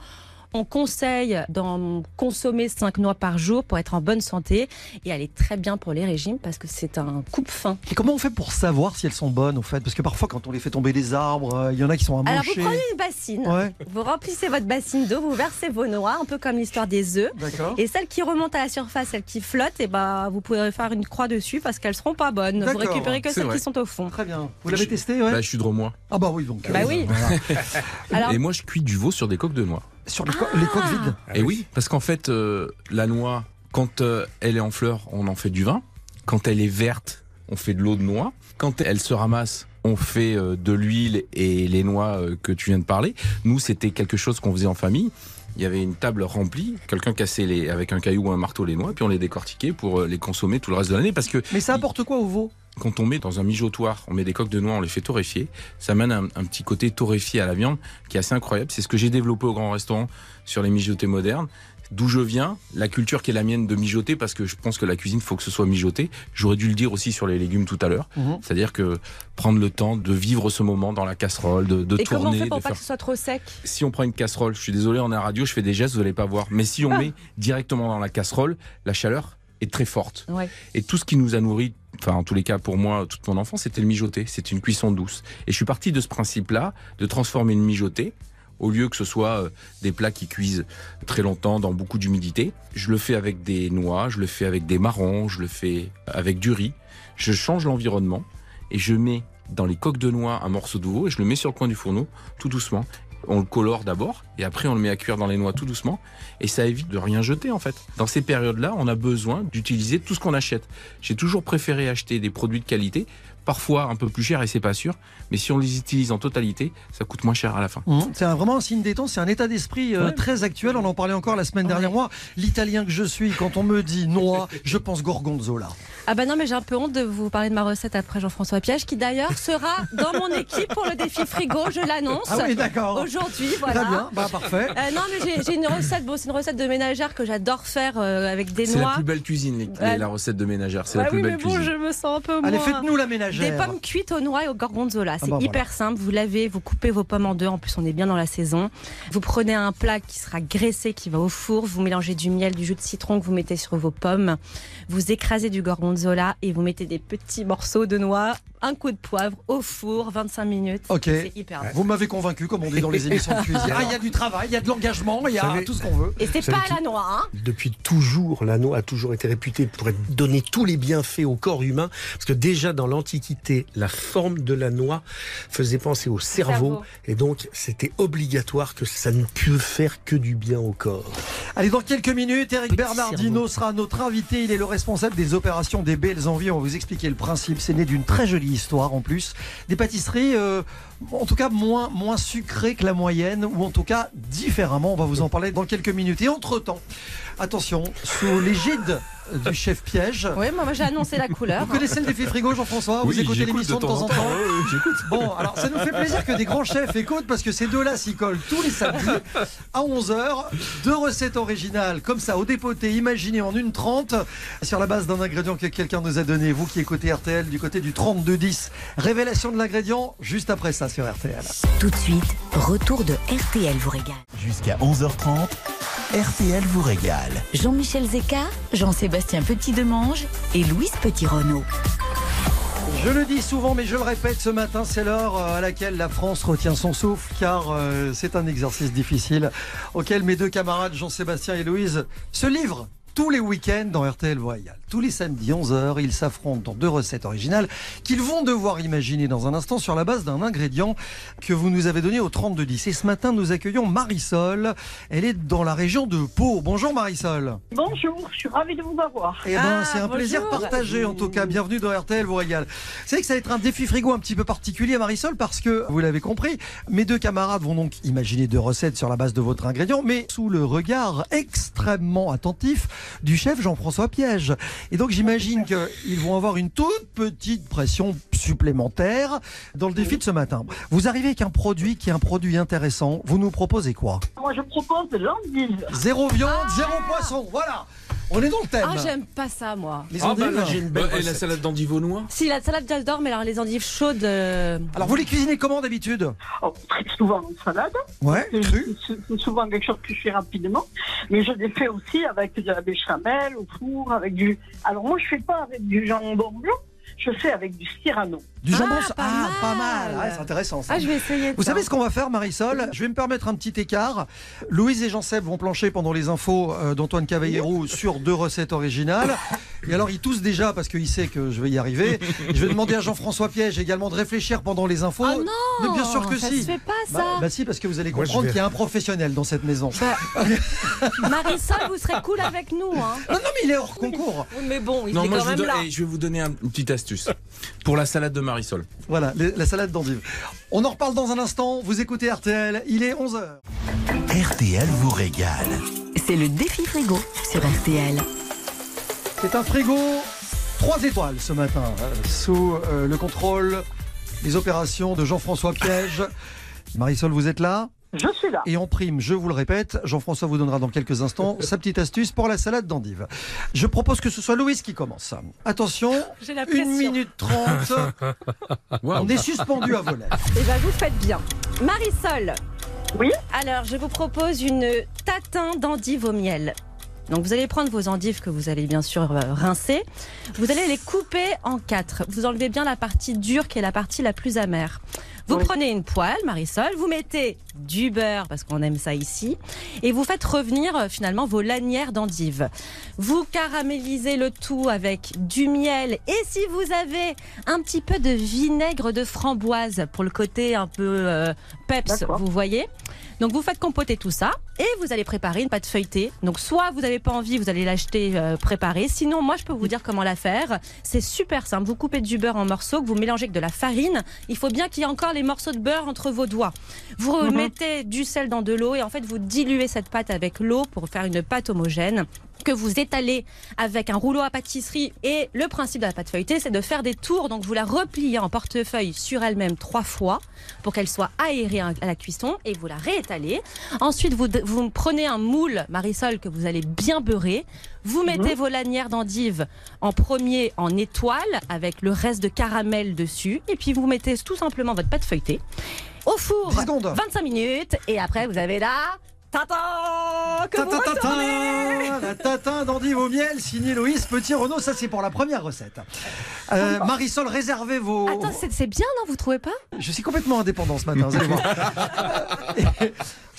On conseille d'en consommer 5 noix par jour pour être en bonne santé et elle est très bien pour les régimes parce que c'est un coupe-faim. Et comment on fait pour savoir si elles sont bonnes au fait? Parce que parfois, quand on les fait tomber des arbres, euh, il y en a qui sont Alors vous amochés. prenez une bassine, Ouais, vous remplissez votre bassine d'eau, vous versez vos noix, un peu comme l'histoire des œufs. Et celles qui remontent à la surface, celles qui flottent, et bah, vous pouvez faire une croix dessus parce qu'elles seront pas bonnes. Vous récupérez que celles vrai. qui sont au fond. Très bien. Vous l'avez Je- testé, ouais? Bah, je suis dromois. Ah bah oui, donc. Bah euh, oui. voilà. Alors, Et moi, je cuis du veau sur des coques de noix. Sur les, co- les coques vides. Et oui, parce qu'en fait, euh, la noix, quand euh, elle est en fleur, on en fait du vin. Quand elle est verte, on fait de l'eau de noix. Quand elle se ramasse, on fait euh, de l'huile et les noix euh, que tu viens de parler. Nous, c'était quelque chose qu'on faisait en famille. Il y avait une table remplie, quelqu'un cassait les, avec un caillou ou un marteau les noix, puis on les décortiquait pour les consommer tout le reste de l'année. Parce que Mais ça apporte quoi au veau? Quand on met dans un mijotoir, on met des coques de noix, on les fait torréfier, ça amène un, un petit côté torréfié à la viande qui est assez incroyable. C'est ce que j'ai développé au grand restaurant sur les mijotés modernes. D'où je viens, la culture qui est la mienne de mijoter, parce que je pense que la cuisine, faut que ce soit mijoté. J'aurais dû le dire aussi sur les légumes tout à l'heure. Mhm. C'est-à-dire que prendre le temps de vivre ce moment dans la casserole, de, de et comment on tourner, fait de pour pas faire que ce soit trop sec? Si on prend une casserole, je suis désolé, on est à la radio, je fais des gestes, vous allez pas voir. Mais si on met directement dans la casserole, la chaleur est très forte. Ouais. Et tout ce qui nous a nourri, enfin en tous les cas pour moi, toute mon enfance, c'était le mijoté. C'est une cuisson douce. Et je suis parti de ce principe-là, de transformer le mijoté. Au lieu que ce soit euh, des plats qui cuisent très longtemps dans beaucoup d'humidité, je le fais avec des noix, je le fais avec des marrons, je le fais avec du riz. Je change l'environnement et je mets dans les coques de noix un morceau de veau et je le mets sur le coin du fourneau tout doucement. On le colore d'abord et après on le met à cuire dans les noix tout doucement et ça évite de rien jeter en fait. Dans ces périodes-là, on a besoin d'utiliser tout ce qu'on achète. J'ai toujours préféré acheter des produits de qualité, parfois un peu plus cher et c'est pas sûr, mais si on les utilise en totalité, ça coûte moins cher à la fin. Mmh. C'est un- vraiment un signe des temps, c'est un état d'esprit euh, Ouais. très actuel. On en parlait encore la semaine dernière. Moi, l'italien que je suis, quand on me dit noix, je pense gorgonzola. Ah bah non, mais j'ai un peu honte de vous parler de ma recette après Jean-François Piège, qui d'ailleurs sera dans mon équipe pour le défi frigo, je l'annonce. Ah oui, d'accord. Aujourd'hui, voilà. Très bien, bah parfait. Euh, non, mais j'ai- une recette, bon, c'est une recette de ménagère que j'adore faire euh, avec des C'est la noix. plus belle cuisine, les- Ouais. la recette de ménagère, c'est Ouais, la plus oui, belle mais bon, cuisine. je me sens un peu Allez, moins- faites-nous la Des pommes cuites aux noix et au gorgonzola. C'est bah, hyper simple. Vous lavez, vous coupez vos pommes en deux. En plus, on est bien dans la saison. Vous prenez un plat qui sera graissé, qui va au four. Vous mélangez du miel, du jus de citron que vous mettez sur vos pommes. Vous écrasez du gorgonzola et vous mettez des petits morceaux de noix, un coup de poivre au four, 25 minutes. Ok. C'est hyper. Vous m'avez convaincu, comme on dit dans les émissions de cuisine. Ah, il y a du travail, il y a de l'engagement, il y a savez- tout ce qu'on veut. Et c'est pas à la noix, hein Depuis toujours, la noix a toujours été réputée pour être- donner tous les bienfaits au corps humain, parce que déjà dans l'Antiquité, la forme de la noix faisait penser au cerveau, cerveau. et donc c'était obligatoire que ça ne peut faire que du bien au corps. Allez, dans quelques minutes, Eric Petit Bernardino cerveau. sera notre invité. Il est le responsable des opérations des Belles Envies. On va vous expliquer le principe. C'est né d'une très jolie histoire en plus. Des pâtisseries, euh, en tout cas, moins, moins sucrées que la moyenne, ou en tout cas différemment. On va vous en parler dans quelques minutes. Et entre-temps, attention, sous l'égide du chef piège. Oui, moi, moi, j'ai annoncé la couleur. Vous connaissez le défi frigo, Jean-François? Vous Oui, écoutez l'émission de temps en temps j'écoute. Bon, alors ça nous fait plaisir que des grands chefs écoutent parce que ces deux-là s'y collent tous les samedis à 11h. Deux recettes originales comme ça, au dépoté, imaginées en une trente, sur la base d'un ingrédient que quelqu'un nous a donné. Vous qui écoutez RTL du côté du 32-10. Révélation de l'ingrédient juste après ça sur RTL. Tout de suite, retour de RTL vous régale. Jusqu'à 11h30, RTL vous régale. Jean-Michel Zeka, Jean-Sébastien Petit-Demange et Louise Petit-Renault. Je le dis souvent, mais je le répète ce matin, c'est l'heure euh, à laquelle la France retient son souffle, car euh, c'est un exercice difficile auquel mes deux camarades Jean-Sébastien et Louise se livrent. Tous les week-ends dans RTL Voyal. Tous les samedis 11h, ils s'affrontent dans deux recettes originales qu'ils vont devoir imaginer dans un instant sur la base d'un ingrédient que vous nous avez donné au 3210. Et ce matin, nous accueillons Marisol. Elle est dans la région de Pau. Bonjour Marisol. Bonjour, je suis ravie de vous avoir. Eh ben, Ah, c'est un plaisir partagé en tout cas. Bienvenue dans RTL vous régale. C'est vrai que ça va être un défi frigo un petit peu particulier Marisol parce que vous l'avez compris, mes deux camarades vont donc imaginer deux recettes sur la base de votre ingrédient mais sous le regard extrêmement attentif du chef Jean-François Piège. Et donc j'imagine qu'ils vont avoir une toute petite pression supplémentaire dans le défi de ce matin. Vous arrivez avec un produit qui est un produit intéressant. Vous nous proposez quoi? Moi, je propose de l'endive. Zéro viande, zéro poisson. Voilà. On est dans le thème. Ah, j'aime pas ça, moi. Les Ah, bah, endives là, j'ai une belle et la salade d'endive aux noix Si, la salade j'adore, mais alors les endives chaudes. euh, Alors vous les cuisinez comment d'habitude? Oh, très souvent en salade. Ouais, C'est cru. c'est- c'est souvent quelque chose que je fais rapidement. Mais je les fais aussi avec de la béchamel au four, avec du. Alors moi, je fais pas avec du jambon blanc. Je fais avec du Cyrano. Du Ah, jambon, pas ah, pas mal. Ouais, c'est intéressant ça. Ah, je vais essayer. Vous ça. savez ce qu'on va faire, Marisol Je vais me permettre un petit écart. Louise et Jean-Seb vont plancher pendant les infos euh, d'Antoine Cavallero sur deux recettes originales. Et alors, il tousse déjà parce qu'il sait que je vais y arriver. Je vais demander à Jean-François Piège également de réfléchir pendant les infos. Ah non Mais bien sûr que ça si. se fait pas, Bah, ça. bah si, parce que vous allez comprendre vais- qu'il y a un professionnel dans cette maison. Marisol, vous serez cool avec nous. Hein. Non, non, mais il est hors concours. Mais bon, il Non, est moi quand je, vous même donne- là. je vais vous donner un- une petite astuce pour la salade de Marisol. Voilà, les- la salade d'endive. On en reparle dans un instant. Vous écoutez RTL, il est 11h. RTL vous régale. C'est le défi frigo sur RTL. C'est un frigo 3 étoiles ce matin, euh, sous euh, le contrôle des opérations de Jean-François Piège. Marisol, vous êtes là? Je suis là. Et en prime, je vous le répète, Jean-François vous donnera dans quelques instants sa petite astuce pour la salade d'endive. Je propose que ce soit Louise qui commence. Attention, J'ai la 1 pression. minute 30. Waouh. On est suspendu à vos lèvres. Et ben vous faites bien. Marisol. Oui Alors, je vous propose une tatin d'endives au miel. Donc, vous allez prendre vos endives que vous allez bien sûr euh, rincer. Vous allez les couper en quatre. Vous enlevez bien la partie dure qui est la partie la plus amère. Vous Oui. prenez une poêle, Marisol, vous mettez du beurre parce qu'on aime ça ici, et vous faites revenir euh, finalement vos lanières d'endives. Vous caramélisez le tout avec du miel et si vous avez un petit peu de vinaigre de framboise pour le côté un peu euh, peps, vous voyez. Donc vous faites compoter tout ça et vous allez préparer une pâte feuilletée. Donc soit vous n'avez pas envie, vous allez l'acheter euh, préparée. Sinon, moi je peux vous dire comment la faire. C'est super simple. Vous coupez du beurre en morceaux que vous mélangez avec de la farine. Il faut bien qu'il y ait encore les morceaux de beurre entre vos doigts. Vous mettez du sel dans de l'eau et en fait vous diluez cette pâte avec l'eau pour faire une pâte homogène que vous étalez avec un rouleau à pâtisserie. Et le principe de la pâte feuilletée, c'est de faire des tours. Donc vous la repliez en portefeuille sur elle-même trois fois pour qu'elle soit aérée à la cuisson et vous la réétalez. Ensuite, vous, vous prenez un moule Marisol que vous allez bien beurrer. Vous mettez vos lanières d'endive en premier en étoile avec le reste de caramel dessus. Et puis vous mettez tout simplement votre pâte feuilletée au four 10 secondes. 25 minutes. Et après, vous avez là. Tata que vous tatin d'endive au miel, signé Loïs Petit Renault. Ça, c'est pour la première recette. Euh, Marisol, réservez vos. Attends, c'est- c'est bien, non Vous trouvez pas? Je suis complètement indépendant ce matin, vous allez voir.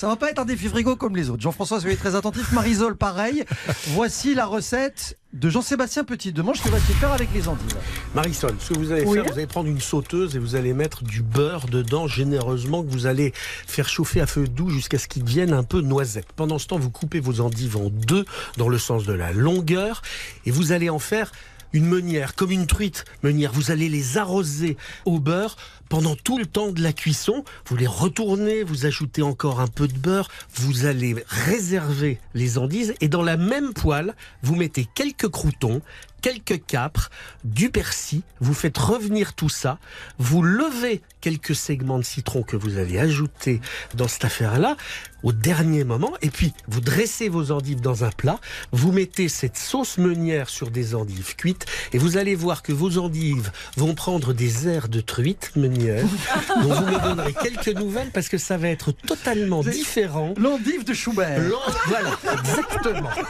Ça va pas être un défi frigo comme les autres. Jean-François, soyez très attentif. Marisol, pareil. Voici la recette de Jean-Sébastien Petit Demange que va-t-il faire avec les endives Marisol, ce que vous allez Oui. faire, vous allez prendre une sauteuse et vous allez mettre du beurre dedans généreusement que vous allez faire chauffer à feu doux jusqu'à ce qu'il devienne un peu noisette. Pendant ce temps, vous coupez vos endives en deux dans le sens de la longueur et vous allez en faire une meunière, comme une truite meunière. Vous allez les arroser au beurre pendant tout le temps de la cuisson. Vous les retournez, vous ajoutez encore un peu de beurre, vous allez réserver les endives et dans la même poêle, vous mettez quelques croutons, quelques capres, du persil, vous faites revenir tout ça, vous levez quelques segments de citron que vous allez ajouter dans cette affaire-là au dernier moment, et puis vous dressez vos endives dans un plat, vous mettez cette sauce meunière sur des endives cuites, et vous allez voir que vos endives vont prendre des airs de truite meunière, dont vous me donnerez quelques nouvelles parce que ça va être totalement différent. L'endive de Schubert. Voilà, exactement.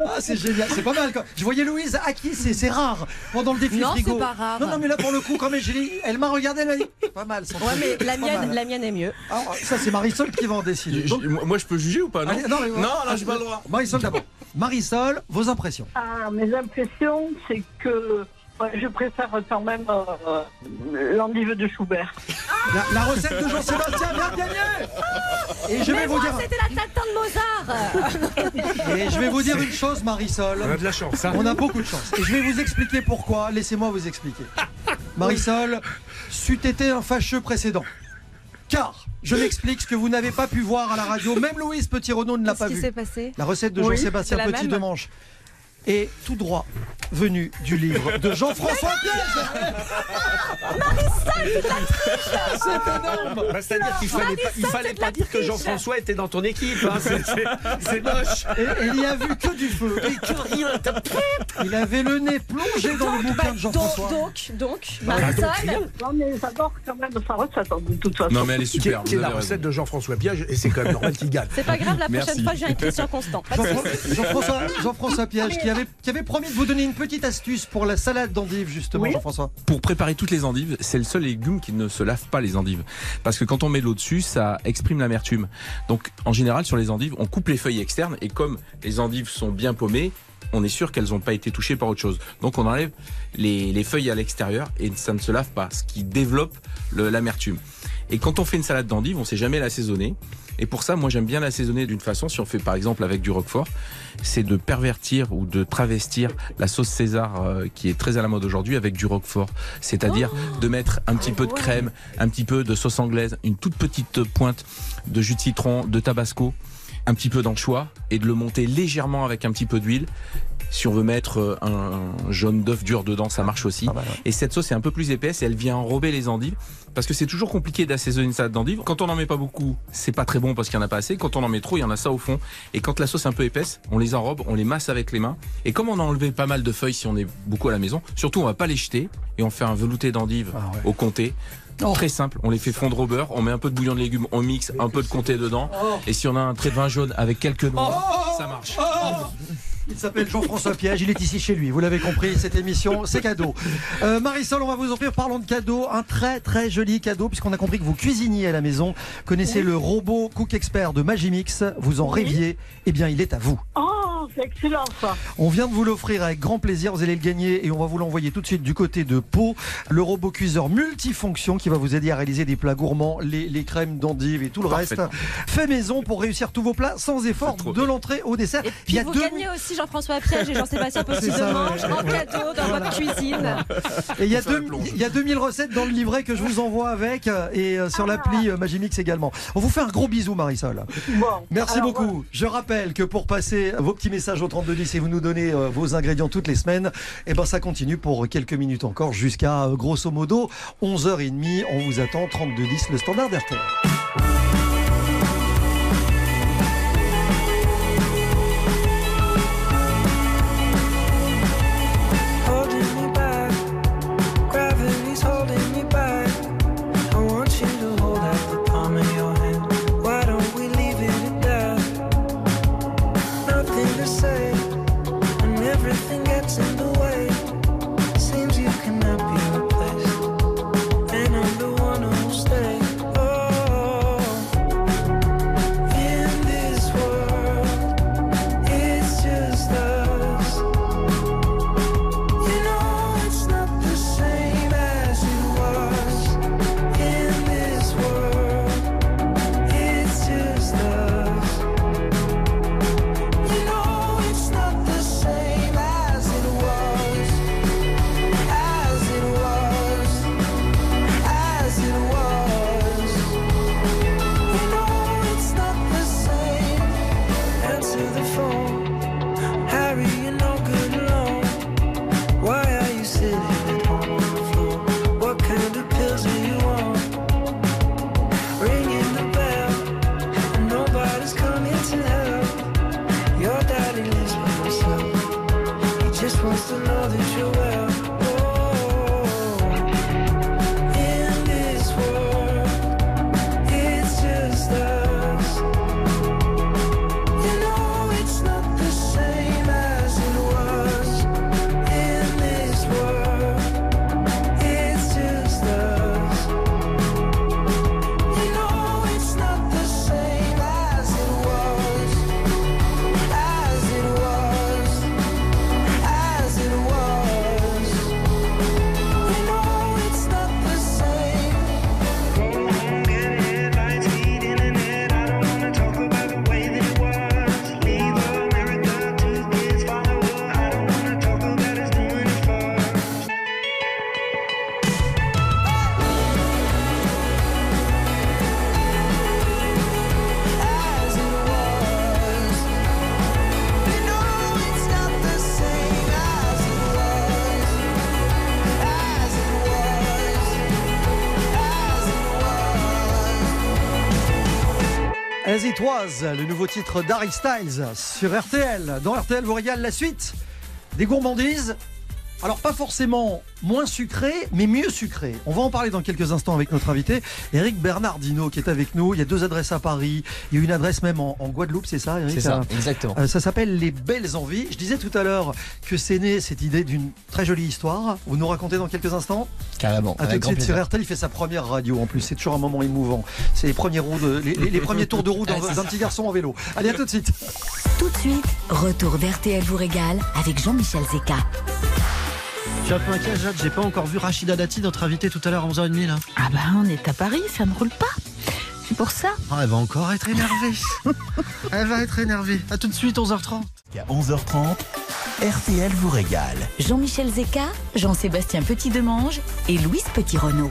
Ah, c'est génial, c'est pas mal. quoi. Je voyais Louise acquis, c'est c'est rare pendant le défi Non, frigo. c'est pas rare. Non, non, mais là pour le coup, quand même, j'ai dit- elle m'a regardé, elle m'a dit pas mal. son Ouais, mais la mienne, la mienne est mieux. Alors, ça, c'est Marisol qui va en décider. Je- Donc, je- moi, je peux juger ou pas non allez, non, mais- Non, là, j'ai pas le droit. Marisol d'abord. Marisol, vos impressions. Ah, mes impressions, c'est que je préfère quand même euh, l'endive de Schubert. La, la recette de Jean-Sébastien vient de gagner Et je vais Mais vous moi, dire, c'était la tatin de Mozart et je vais vous dire une chose, Marisol. On a de la chance. hein. On a beaucoup de chance. Et je vais vous expliquer pourquoi. Laissez-moi vous expliquer. Marisol, c'eût été un fâcheux précédent. Car, je m'explique ce que vous n'avez pas pu voir à la radio. Même Louise Petit-Renaud ne l'a Qu'est-ce pas qui vu. s'est passé? La recette de Oui, Jean-Sébastien Petit de Manche est tout droit venu du livre de Jean-François Piège. C'est énorme. Bah, C'est-à-dire qu'il fallait pas, il fallait pas dire que Jean-François était dans ton équipe. hein. C'est- c'est- C'est moche. Et, et il n'y a vu que du feu. Il avait le nez plongé dans le bouquin de Jean-François. Donc, donc, Bah, Marisol, rien. Non, mais j'adore quand même sa recette, de toute façon. Non, mais elle est super. qui est vous la recette raison. de Jean-François Piège et c'est quand même normal qu'il gagne. c'est pas grave, la prochaine Merci. fois, j'ai un Christian Constant. Jean-François Jean-François Piège qui avait, qui avait promis de vous donner une petite astuce pour la salade d'endive justement Oui. Jean-François. Pour préparer toutes les endives, c'est le seul légume qui ne se lave pas les endives. Parce que quand on met l'eau dessus, ça exprime l'amertume. Donc en général, sur les endives, on coupe les feuilles externes et comme les endives sont bien paumées, on est sûr qu'elles n'ont pas été touchées par autre chose. Donc on enlève les, les feuilles à l'extérieur et ça ne se lave pas, ce qui développe l'amertume. Et quand on fait une salade d'endives, on sait jamais l'assaisonner. Et pour ça, moi j'aime bien l'assaisonner d'une façon, si on fait par exemple avec du roquefort, c'est de pervertir ou de travestir la sauce César euh, qui est très à la mode aujourd'hui avec du roquefort. C'est-à-dire de mettre un petit peu de crème, un petit peu de sauce anglaise, une toute petite pointe de jus de citron, de tabasco, un petit peu d'anchois et de le monter légèrement avec un petit peu d'huile. Si on veut mettre euh, un jaune d'œuf dur dedans, ça marche aussi. Et cette sauce est un peu plus épaisse et elle vient enrober les endives. Parce que c'est toujours compliqué d'assaisonner une salade d'endives. Quand on n'en met pas beaucoup, c'est pas très bon parce qu'il y en a pas assez. Quand on en met trop, il y en a ça au fond. Et quand la sauce est un peu épaisse, on les enrobe, on les masse avec les mains. Et comme on a enlevé pas mal de feuilles si on est beaucoup à la maison, surtout on va pas les jeter et on fait un velouté d'endives Ah ouais. au comté. Oh. Très simple, on les fait fondre au beurre, on met un peu de bouillon de légumes, on mixe un peu de comté dedans. Oh. Et si on a un trait de vin jaune avec quelques noix, ça marche. Il s'appelle Jean-François Piège, il est ici chez lui. Vous l'avez compris, cette émission, c'est cadeau. Euh, Marisol, on va vous offrir, parlons de cadeau, un très très joli cadeau, puisqu'on a compris que vous cuisiniez à la maison. Connaissez le robot Cook Expert de Magimix, vous en rêviez, eh bien il est à vous. Oh, c'est excellent ça. On vient de vous l'offrir avec grand plaisir. Vous allez le gagner et on va vous l'envoyer tout de suite du côté de Pau. Le robot cuiseur multifonction qui va vous aider à réaliser des plats gourmands, les, les crèmes d'endive et tout le reste. Fait maison pour réussir tous vos plats sans effort de l'entrée au dessert. Et Il y puis a vous deux gagnez aussi Jean-François Piège et Jean-Sébastien Petit en cadeau dans Voilà. votre cuisine. Et il y, a Pour faire deux- la plonge. il y a 2000 recettes dans le livret que je vous envoie avec euh, et euh, sur l'appli euh, Magimix également. On vous fait un gros bisou Marisol. Bon. Merci Alors, beaucoup. Je rappelle que pour passer vos petits messages au 3210 et vous nous donnez vos ingrédients toutes les semaines, et ben ça continue pour quelques minutes encore jusqu'à grosso modo 11h30. On vous attend 3210 le standard d'RTL. Le nouveau titre d'Harry Styles sur RTL. Dans RTL vous régale la suite des gourmandises. Alors pas forcément moins sucré, mais mieux sucré. On va en parler dans quelques instants avec notre invité, Eric Bernardino, qui est avec nous. Il y a deux adresses à Paris. Il y a une adresse même en, en Guadeloupe, c'est ça, Eric C'est ça, exactement. euh, ça s'appelle Les Belles Envies. Je disais tout à l'heure que c'est né cette idée d'une très jolie histoire. Vous nous racontez dans quelques instants Carrément. à tout grand suite sur. RTL, il fait sa première radio en plus. C'est toujours un moment émouvant. C'est les premiers roues de, les, les- les premiers tours de roue d'un d'un petit garçon en vélo. Allez, à tout de suite. Tout de suite, retour d'RTL vous régale avec Jean-Michel Zeka. Un peu inquiet, Jade. J'ai pas encore vu Rachida Dati, notre invitée tout à l'heure à 11h30 là. Ah bah on est à Paris, ça ne roule pas. C'est pour ça. Ah, elle va encore être énervée. elle va être énervée. À tout de suite, 11h30. À 11h30, RTL vous régale. Jean-Michel Zeka, Jean-Sébastien Petit-Demange et Louise Petit-Renault.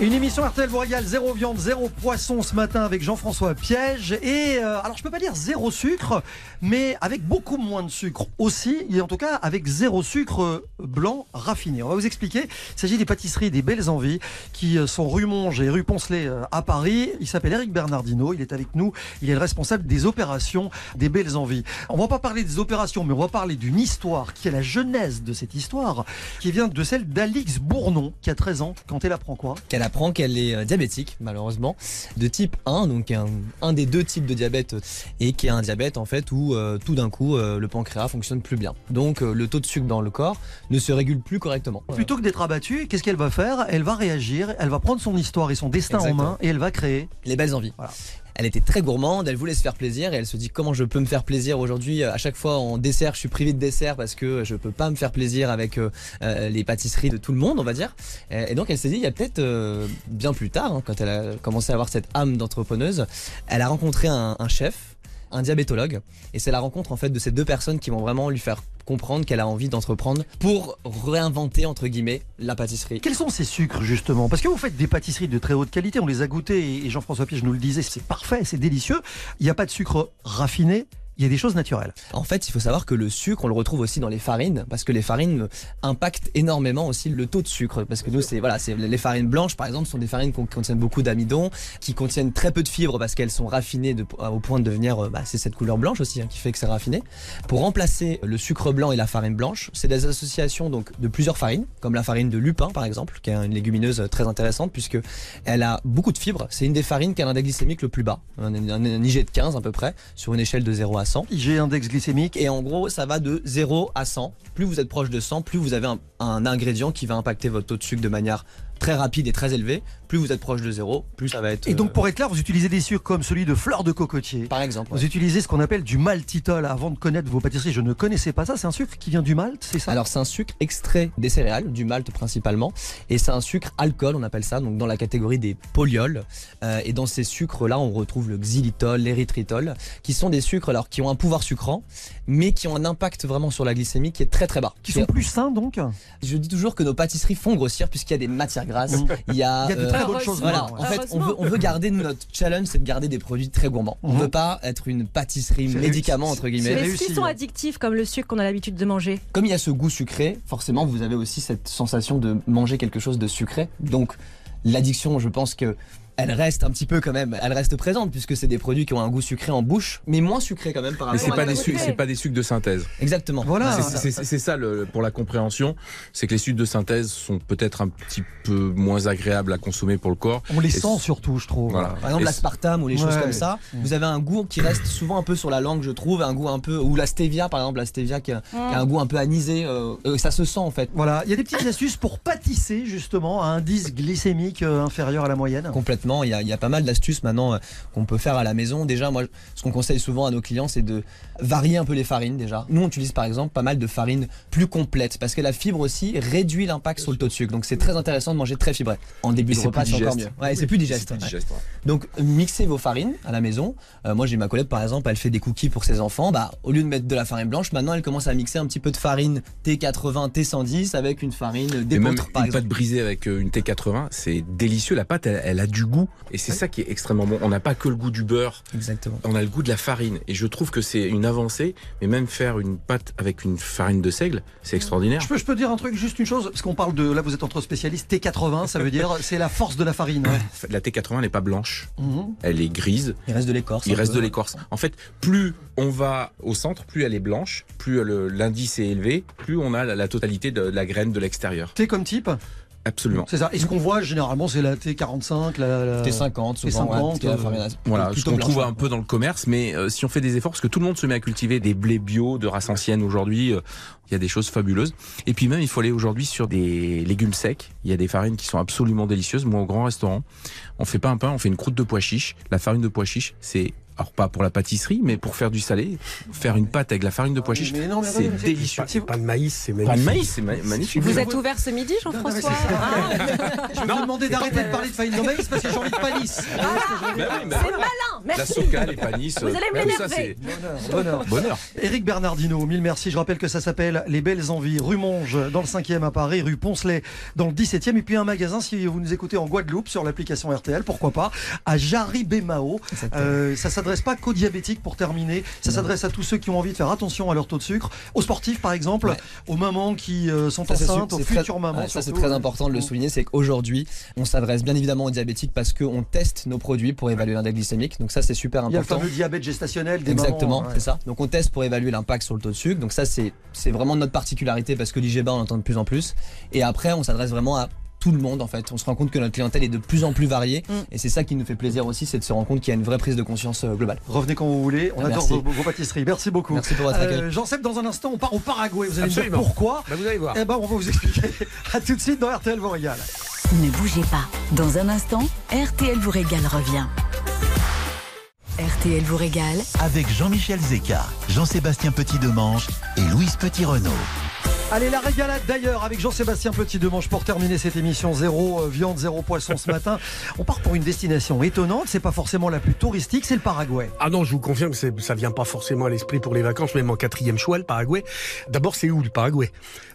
Une émission RTL vous régale, zéro viande, zéro poisson ce matin avec Jean-François Piège. Et euh, alors je peux pas dire zéro sucre, mais avec beaucoup moins de sucre aussi, et en tout cas avec zéro sucre euh, blanc raffiné. On va vous expliquer. Il s'agit des pâtisseries des Belles Envies qui euh, sont rue Monge et rue Poncelet euh, à Paris. Il s'appelle Eric Bernardino, il est avec nous. Il est le responsable des opérations des Belles Envies. On va pas parler des opérations, mais on va parler d'une histoire qui est la genèse de cette histoire, qui vient de celle d'Alix Bournon, qui a 13 ans. Quand elle apprend quoi? Apprend qu'elle est euh, diabétique, malheureusement, de type 1, donc un, un des deux types de diabète, euh, et qui est un diabète en fait où euh, tout d'un coup euh, le pancréas fonctionne plus bien. Donc euh, le taux de sucre dans le corps ne se régule plus correctement. Plutôt que d'être abattue, qu'est-ce qu'elle va faire? Elle va réagir, elle va prendre son histoire et son destin Exactement. en main et elle va créer. Les belles envies. Voilà. Elle était très gourmande, elle voulait se faire plaisir et elle se dit comment je peux me faire plaisir aujourd'hui? À chaque fois en dessert, je suis privé de dessert parce que je peux pas me faire plaisir avec euh, euh, les pâtisseries de tout le monde, on va dire. Et, donc elle s'est dit, il y a peut-être euh, bien plus tard, hein, quand elle a commencé à avoir cette âme d'entrepreneuse, elle a rencontré un chef, un diabétologue, et c'est la rencontre en fait de ces deux personnes qui vont vraiment lui faire comprendre qu'elle a envie d'entreprendre pour réinventer entre guillemets la pâtisserie. Quels sont ces sucres justement? Parce que vous faites des pâtisseries de très haute qualité, on les a goûtées et Jean-François Piège nous le disait, c'est parfait, c'est délicieux. Il n'y a pas de sucre raffiné, il y a des choses naturelles. En fait, il faut savoir que le sucre, on le retrouve aussi dans les farines, parce que les farines impactent énormément aussi le taux de sucre. Parce que nous, c'est voilà, les farines blanches, par exemple, sont des farines qui contiennent beaucoup d'amidon, qui contiennent très peu de fibres parce qu'elles sont raffinées de- au point de devenir, euh, bah, c'est cette couleur blanche aussi hein, qui fait que c'est raffiné. Pour remplacer le sucre blanc et la farine blanche, c'est des associations donc de plusieurs farines, comme la farine de lupin par exemple, qui est une légumineuse très intéressante puisque elle a beaucoup de fibres. C'est une des farines qui a l'index glycémique le plus bas, un, un- un IG de 15 à peu près, sur une échelle de 0 à 100. IG index glycémique. Et en gros, ça va de 0 à 100. Plus vous êtes proche de 100, plus vous avez un, un ingrédient qui va impacter votre taux de sucre de manière très rapide et très élevée. Plus vous êtes proche de 0, plus ça va être... Et donc euh, pour être clair, vous utilisez des sucres comme celui de fleur de cocotier. Par exemple. Vous utilisez ce qu'on appelle du maltitol. Avant de connaître vos pâtisseries, je ne connaissais pas ça. C'est un sucre qui vient du malt, c'est ça? Alors c'est un sucre extrait des céréales, du malt principalement, et c'est un sucre alcool, on appelle ça, donc dans la catégorie des polyols. Euh, et dans ces sucres-là, on retrouve le xylitol, l'érythritol, qui sont des sucres alors qui ont un pouvoir sucrant, mais qui ont un impact vraiment sur la glycémie qui est très très bas. Qui sont plus sains donc? Je dis toujours que nos pâtisseries font grossir puisqu'il y a des matières grasses, il y a, Il y a de euh, très bonnes choses Voilà, en fait, on veut, on veut garder notre challenge, c'est de garder des produits très gourmands. On Mhm. veut pas être une pâtisserie médicament entre guillemets. Mais qu'ils sont addictifs comme le sucre qu'on a l'habitude de manger? Comme il y a ce goût sucré, forcément, vous avez aussi cette sensation de manger quelque chose de sucré. Donc, l'addiction, je pense que elle reste un petit peu quand même, elle reste présente puisque c'est des produits qui ont un goût sucré en bouche, mais moins sucré quand même par Mais rapport c'est à pas la des sucres, c'est pas des sucres de synthèse. Exactement. Voilà. C'est- C'est c'est ça le, pour la compréhension, c'est que les sucres de synthèse sont peut-être un petit peu moins agréables à consommer pour le corps. On les Et sent surtout, je trouve. Voilà. Par exemple, l'aspartame ou les choses comme ça, vous avez un goût qui reste souvent un peu sur la langue, je trouve, un goût un peu ou la stevia, par exemple, la stevia qui a, qui a un goût un peu anisé, euh, euh, ça se sent en fait. Voilà, il y a des petites astuces pour pâtisser justement à un indice glycémique euh, inférieur à la moyenne. Complètement, il y a, il y a pas mal d'astuces maintenant euh, qu'on peut faire à la maison. Déjà, moi, ce qu'on conseille souvent à nos clients, c'est de varier un peu les farines déjà. Nous, on utilise par exemple pas mal de farines plus complètes parce que la fibre aussi réduit l'impact sur le taux de sucre. Donc c'est très intéressant de manger très fibré. En début Et de repas, c'est encore mieux. Ouais, c'est plus digeste. Plus ouais. digeste, ouais. Donc euh, mixez vos farines à la maison. Euh, moi j'ai ma collègue par exemple, elle fait des cookies pour ses enfants. Bah au lieu de mettre de la farine blanche, maintenant elle commence à mixer un petit peu de farine T80, T110 avec une farine d'épeautre par une exemple. pâte brisée avec euh, une T80, c'est délicieux. La pâte, elle, elle a du goût. Et c'est ça qui est extrêmement bon. On n'a pas que le goût du beurre, Exactement. on a le goût de la farine. Et je trouve que c'est une avancée. Mais même faire une pâte avec une farine de seigle, c'est extraordinaire. Je peux, je peux dire un truc, juste une chose, parce qu'on parle de, là vous êtes entre spécialistes, T80, ça veut dire c'est la force de la farine. La T80, elle n'est pas blanche. Mhm. Elle est grise. Il reste de l'écorce. Il reste peu. de l'écorce. En fait, plus on va au centre, plus elle est blanche, plus l'indice est élevé, plus on a la, la totalité de, la graine de l'extérieur. T comme type? Absolument. C'est ça. Et ce qu'on voit généralement, c'est la T45, la, la- T50 souvent. T50, ouais, euh, Voilà, ce qu'on trouve un peu dans le commerce, mais euh, si on fait des efforts, parce que tout le monde se met à cultiver des blés bio de race ancienne aujourd'hui, euh, il y a des choses fabuleuses. Et puis même, il faut aller aujourd'hui sur des légumes secs. Il y a des farines qui sont absolument délicieuses. Moi, au grand restaurant, on fait pas un pain, on fait une croûte de pois chiche. La farine de pois chiche, c'est alors pas pour la pâtisserie, mais pour faire du salé, faire une pâte avec la farine de pois chiche, Mais non, mais c'est délicieux. Pas, pas de maïs, c'est Pas de magnifique. maïs, c'est ma- magnifique. Vous êtes ouvert ce midi, Jean-François Ah, Je vais vous demander d'arrêter de parler de farine de maïs parce que j'ai envie de palisse. Bah oui, bah C'est voilà. malin, La merci. soca, les panis, Vous allez ça, l'énerver. c'est Bonheur. bonheur. Éric Bernardino, mille merci. Je rappelle que ça s'appelle Les Belles Envies, rue Monge, dans le 5e à Paris, rue Poncelet, dans le 17e. Et puis un magasin, si vous nous écoutez en Guadeloupe, sur l'application RTL, pourquoi pas, à Jarry-Bémao. Euh, ça s'adresse pas qu'aux diabétiques pour terminer. Ça s'adresse à tous ceux qui ont envie de faire attention à leur taux de sucre, aux sportifs par exemple, Ouais. aux mamans qui euh, sont Ça, enceintes, aux très- futures mamans. ouais, ça, c'est très important de le souligner, c'est qu'aujourd'hui, on s'adresse bien évidemment aux diabétiques parce qu'on teste nos produits pour évaluer l'index glycémique. Donc ça, c'est super Il y a le important. fameux diabète gestationnel des Exactement, ouais. c'est ça. Donc on teste pour évaluer l'impact sur le taux de sucre. Donc ça, c'est c'est vraiment notre particularité parce que l'IGBA, on l'entend de plus en plus. Et après, on s'adresse vraiment à tout le monde en fait. On se rend compte que notre clientèle est de plus en plus variée Mm. et c'est ça qui nous fait plaisir aussi, c'est de se rendre compte qu'il y a une vraie prise de conscience euh, globale. Revenez quand vous voulez. On adore vos, vos pâtisseries. Merci beaucoup. Merci pour votre accueil. Euh, Jean-Seb, dans un instant, on part au Paraguay. Vous allez me dire pourquoi. Bah, vous allez voir. Eh ben, on va vous expliquer. À tout de suite dans RTL vous régale. Ne bougez pas. Dans un instant, RTL vous régale revient. RTL vous régale avec Jean-Michel Zeka, Jean-Sébastien Petit-Demange et Louise Petit-Renault. Allez, la régalade d'ailleurs avec Jean-Sébastien Petit-Demange pour terminer cette émission. Zéro euh, viande, zéro poisson ce matin. On part pour une destination étonnante. C'est pas forcément la plus touristique, c'est le Paraguay. Ah non, je vous confirme que ça vient pas forcément à l'esprit pour les vacances, même en quatrième choix, le Paraguay. D'abord, c'est où le Paraguay?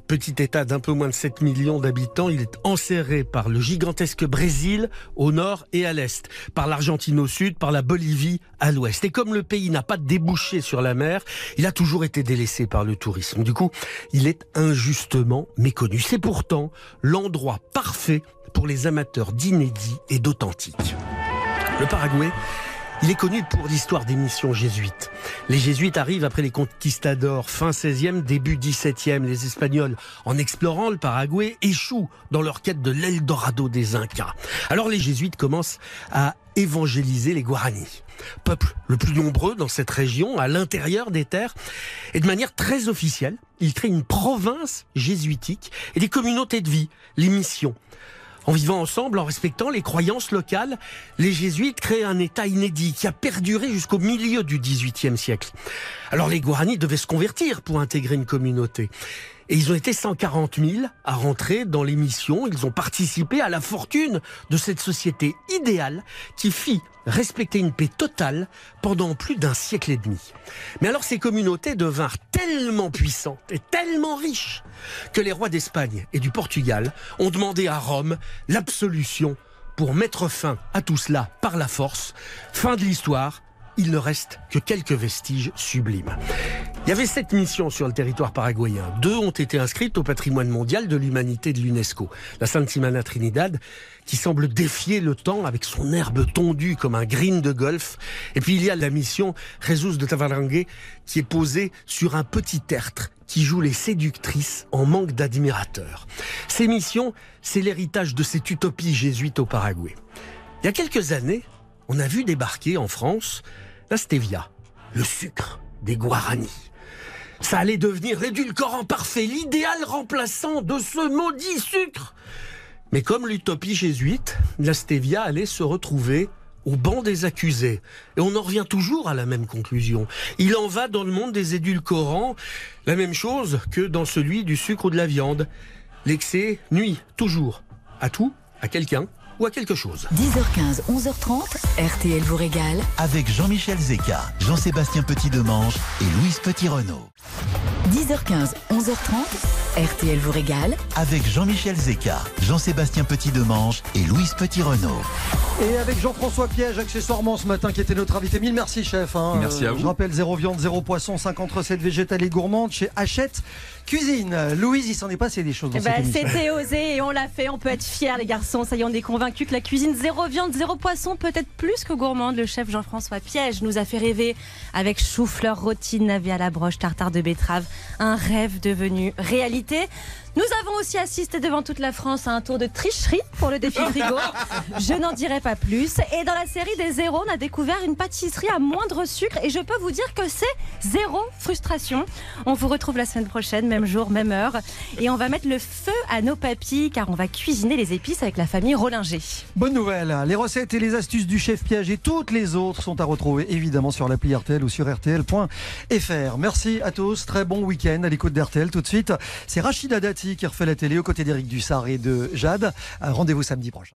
Petit État d'un peu moins de 7 millions d'habitants, il est enserré par le gigantesque Brésil au nord et à l'est, par l'Argentine au sud, par la Bolivie à l'ouest. Et comme le pays n'a pas débouché sur la mer, il a toujours été délaissé par le tourisme. Du coup, il est injustement méconnu. C'est pourtant l'endroit parfait pour les amateurs d'inédits et d'authentiques. Le Paraguay, il est connu pour l'histoire des missions jésuites. Les jésuites arrivent après les conquistadors fin 16e, début 17e. Les Espagnols, en explorant le Paraguay, échouent dans leur quête de l'Eldorado des Incas. Alors les jésuites commencent à évangéliser les Guaranis. Peuple le plus nombreux dans cette région, à l'intérieur des terres, et de manière très officielle, ils créent une province jésuitique et des communautés de vie, les missions. En vivant ensemble, en respectant les croyances locales, les jésuites créent un État inédit qui a perduré jusqu'au milieu du XVIIIe siècle. Alors les Guaranis devaient se convertir pour intégrer une communauté. Et ils ont été 140 000 à rentrer dans les missions. Ils ont participé à la fortune de cette société idéale qui fit respecter une paix totale pendant plus d'un siècle et demi. Mais alors ces communautés devinrent tellement puissantes et tellement riches que les rois d'Espagne et du Portugal ont demandé à Rome l'absolution pour mettre fin à tout cela par la force. Fin de l'histoire, il ne reste que quelques vestiges sublimes. Il y avait sept missions sur le territoire paraguayen. Deux ont été inscrites au patrimoine mondial de l'humanité de l'UNESCO. La Sainte-Simana Trinidad, qui semble défier le temps avec son herbe tondue comme un green de golf. Et puis il y a la mission Jesus de Tavarangue, qui est posée sur un petit tertre qui joue les séductrices en manque d'admirateurs. Ces missions, c'est l'héritage de cette utopie jésuite au Paraguay. Il y a quelques années, on a vu débarquer en France la stevia, le sucre des Guaranis. Ça allait devenir l'édulcorant parfait, l'idéal remplaçant de ce maudit sucre. Mais comme l'utopie jésuite, la stevia allait se retrouver au banc des accusés. Et on en revient toujours à la même conclusion. Il en va dans le monde des édulcorants la même chose que dans celui du sucre ou de la viande. L'excès nuit toujours à tout, à quelqu'un ou à quelque chose. 10h15, 11h30, RTL vous régale Avec Jean-Michel Zeka, Jean-Sébastien Petit-Demange et Louise Petit-Renault. 10h15, 11h30, RTL vous régale Avec Jean-Michel Zeka, Jean-Sébastien Petit-Demange et Louise Petit-Renault. Et avec Jean-François Piège, accessoirement ce matin, qui était notre invité. Mille merci, chef. hein. Merci à vous. Je rappelle, zéro viande, zéro poisson, 50 recettes végétales et gourmandes chez Hachette Cuisine. Louise, il s'en est passé des choses dans cette émission. C'était osé et on l'a fait. On peut être fiers, les garçons. Ça y est, on est convaincus que la cuisine zéro viande, zéro poisson, peut-être plus que gourmande. Le chef Jean-François Piège nous a fait rêver avec chou-fleur rôti, navet à la broche, tartare de betterave. Un rêve devenu réalité. Nous avons aussi assisté devant toute la France à un tour de tricherie pour le défi frigo. Je n'en dirai pas plus. Et dans la série des zéros, on a découvert une pâtisserie à moindre sucre et je peux vous dire que c'est zéro frustration. On vous retrouve la semaine prochaine, même jour, même heure. Et on va mettre le feu à nos papilles car on va cuisiner les épices avec la famille Rollinger. Bonne nouvelle, les recettes et les astuces du chef Piège et toutes les autres sont à retrouver évidemment sur l'appli RTL ou sur RTL.fr. Merci à tous, très bon week-end à l'écoute d'RTL. Tout de suite, c'est Rachida Dati qui refait la télé aux côtés d'Éric Dussard et de Jade. Rendez-vous samedi prochain.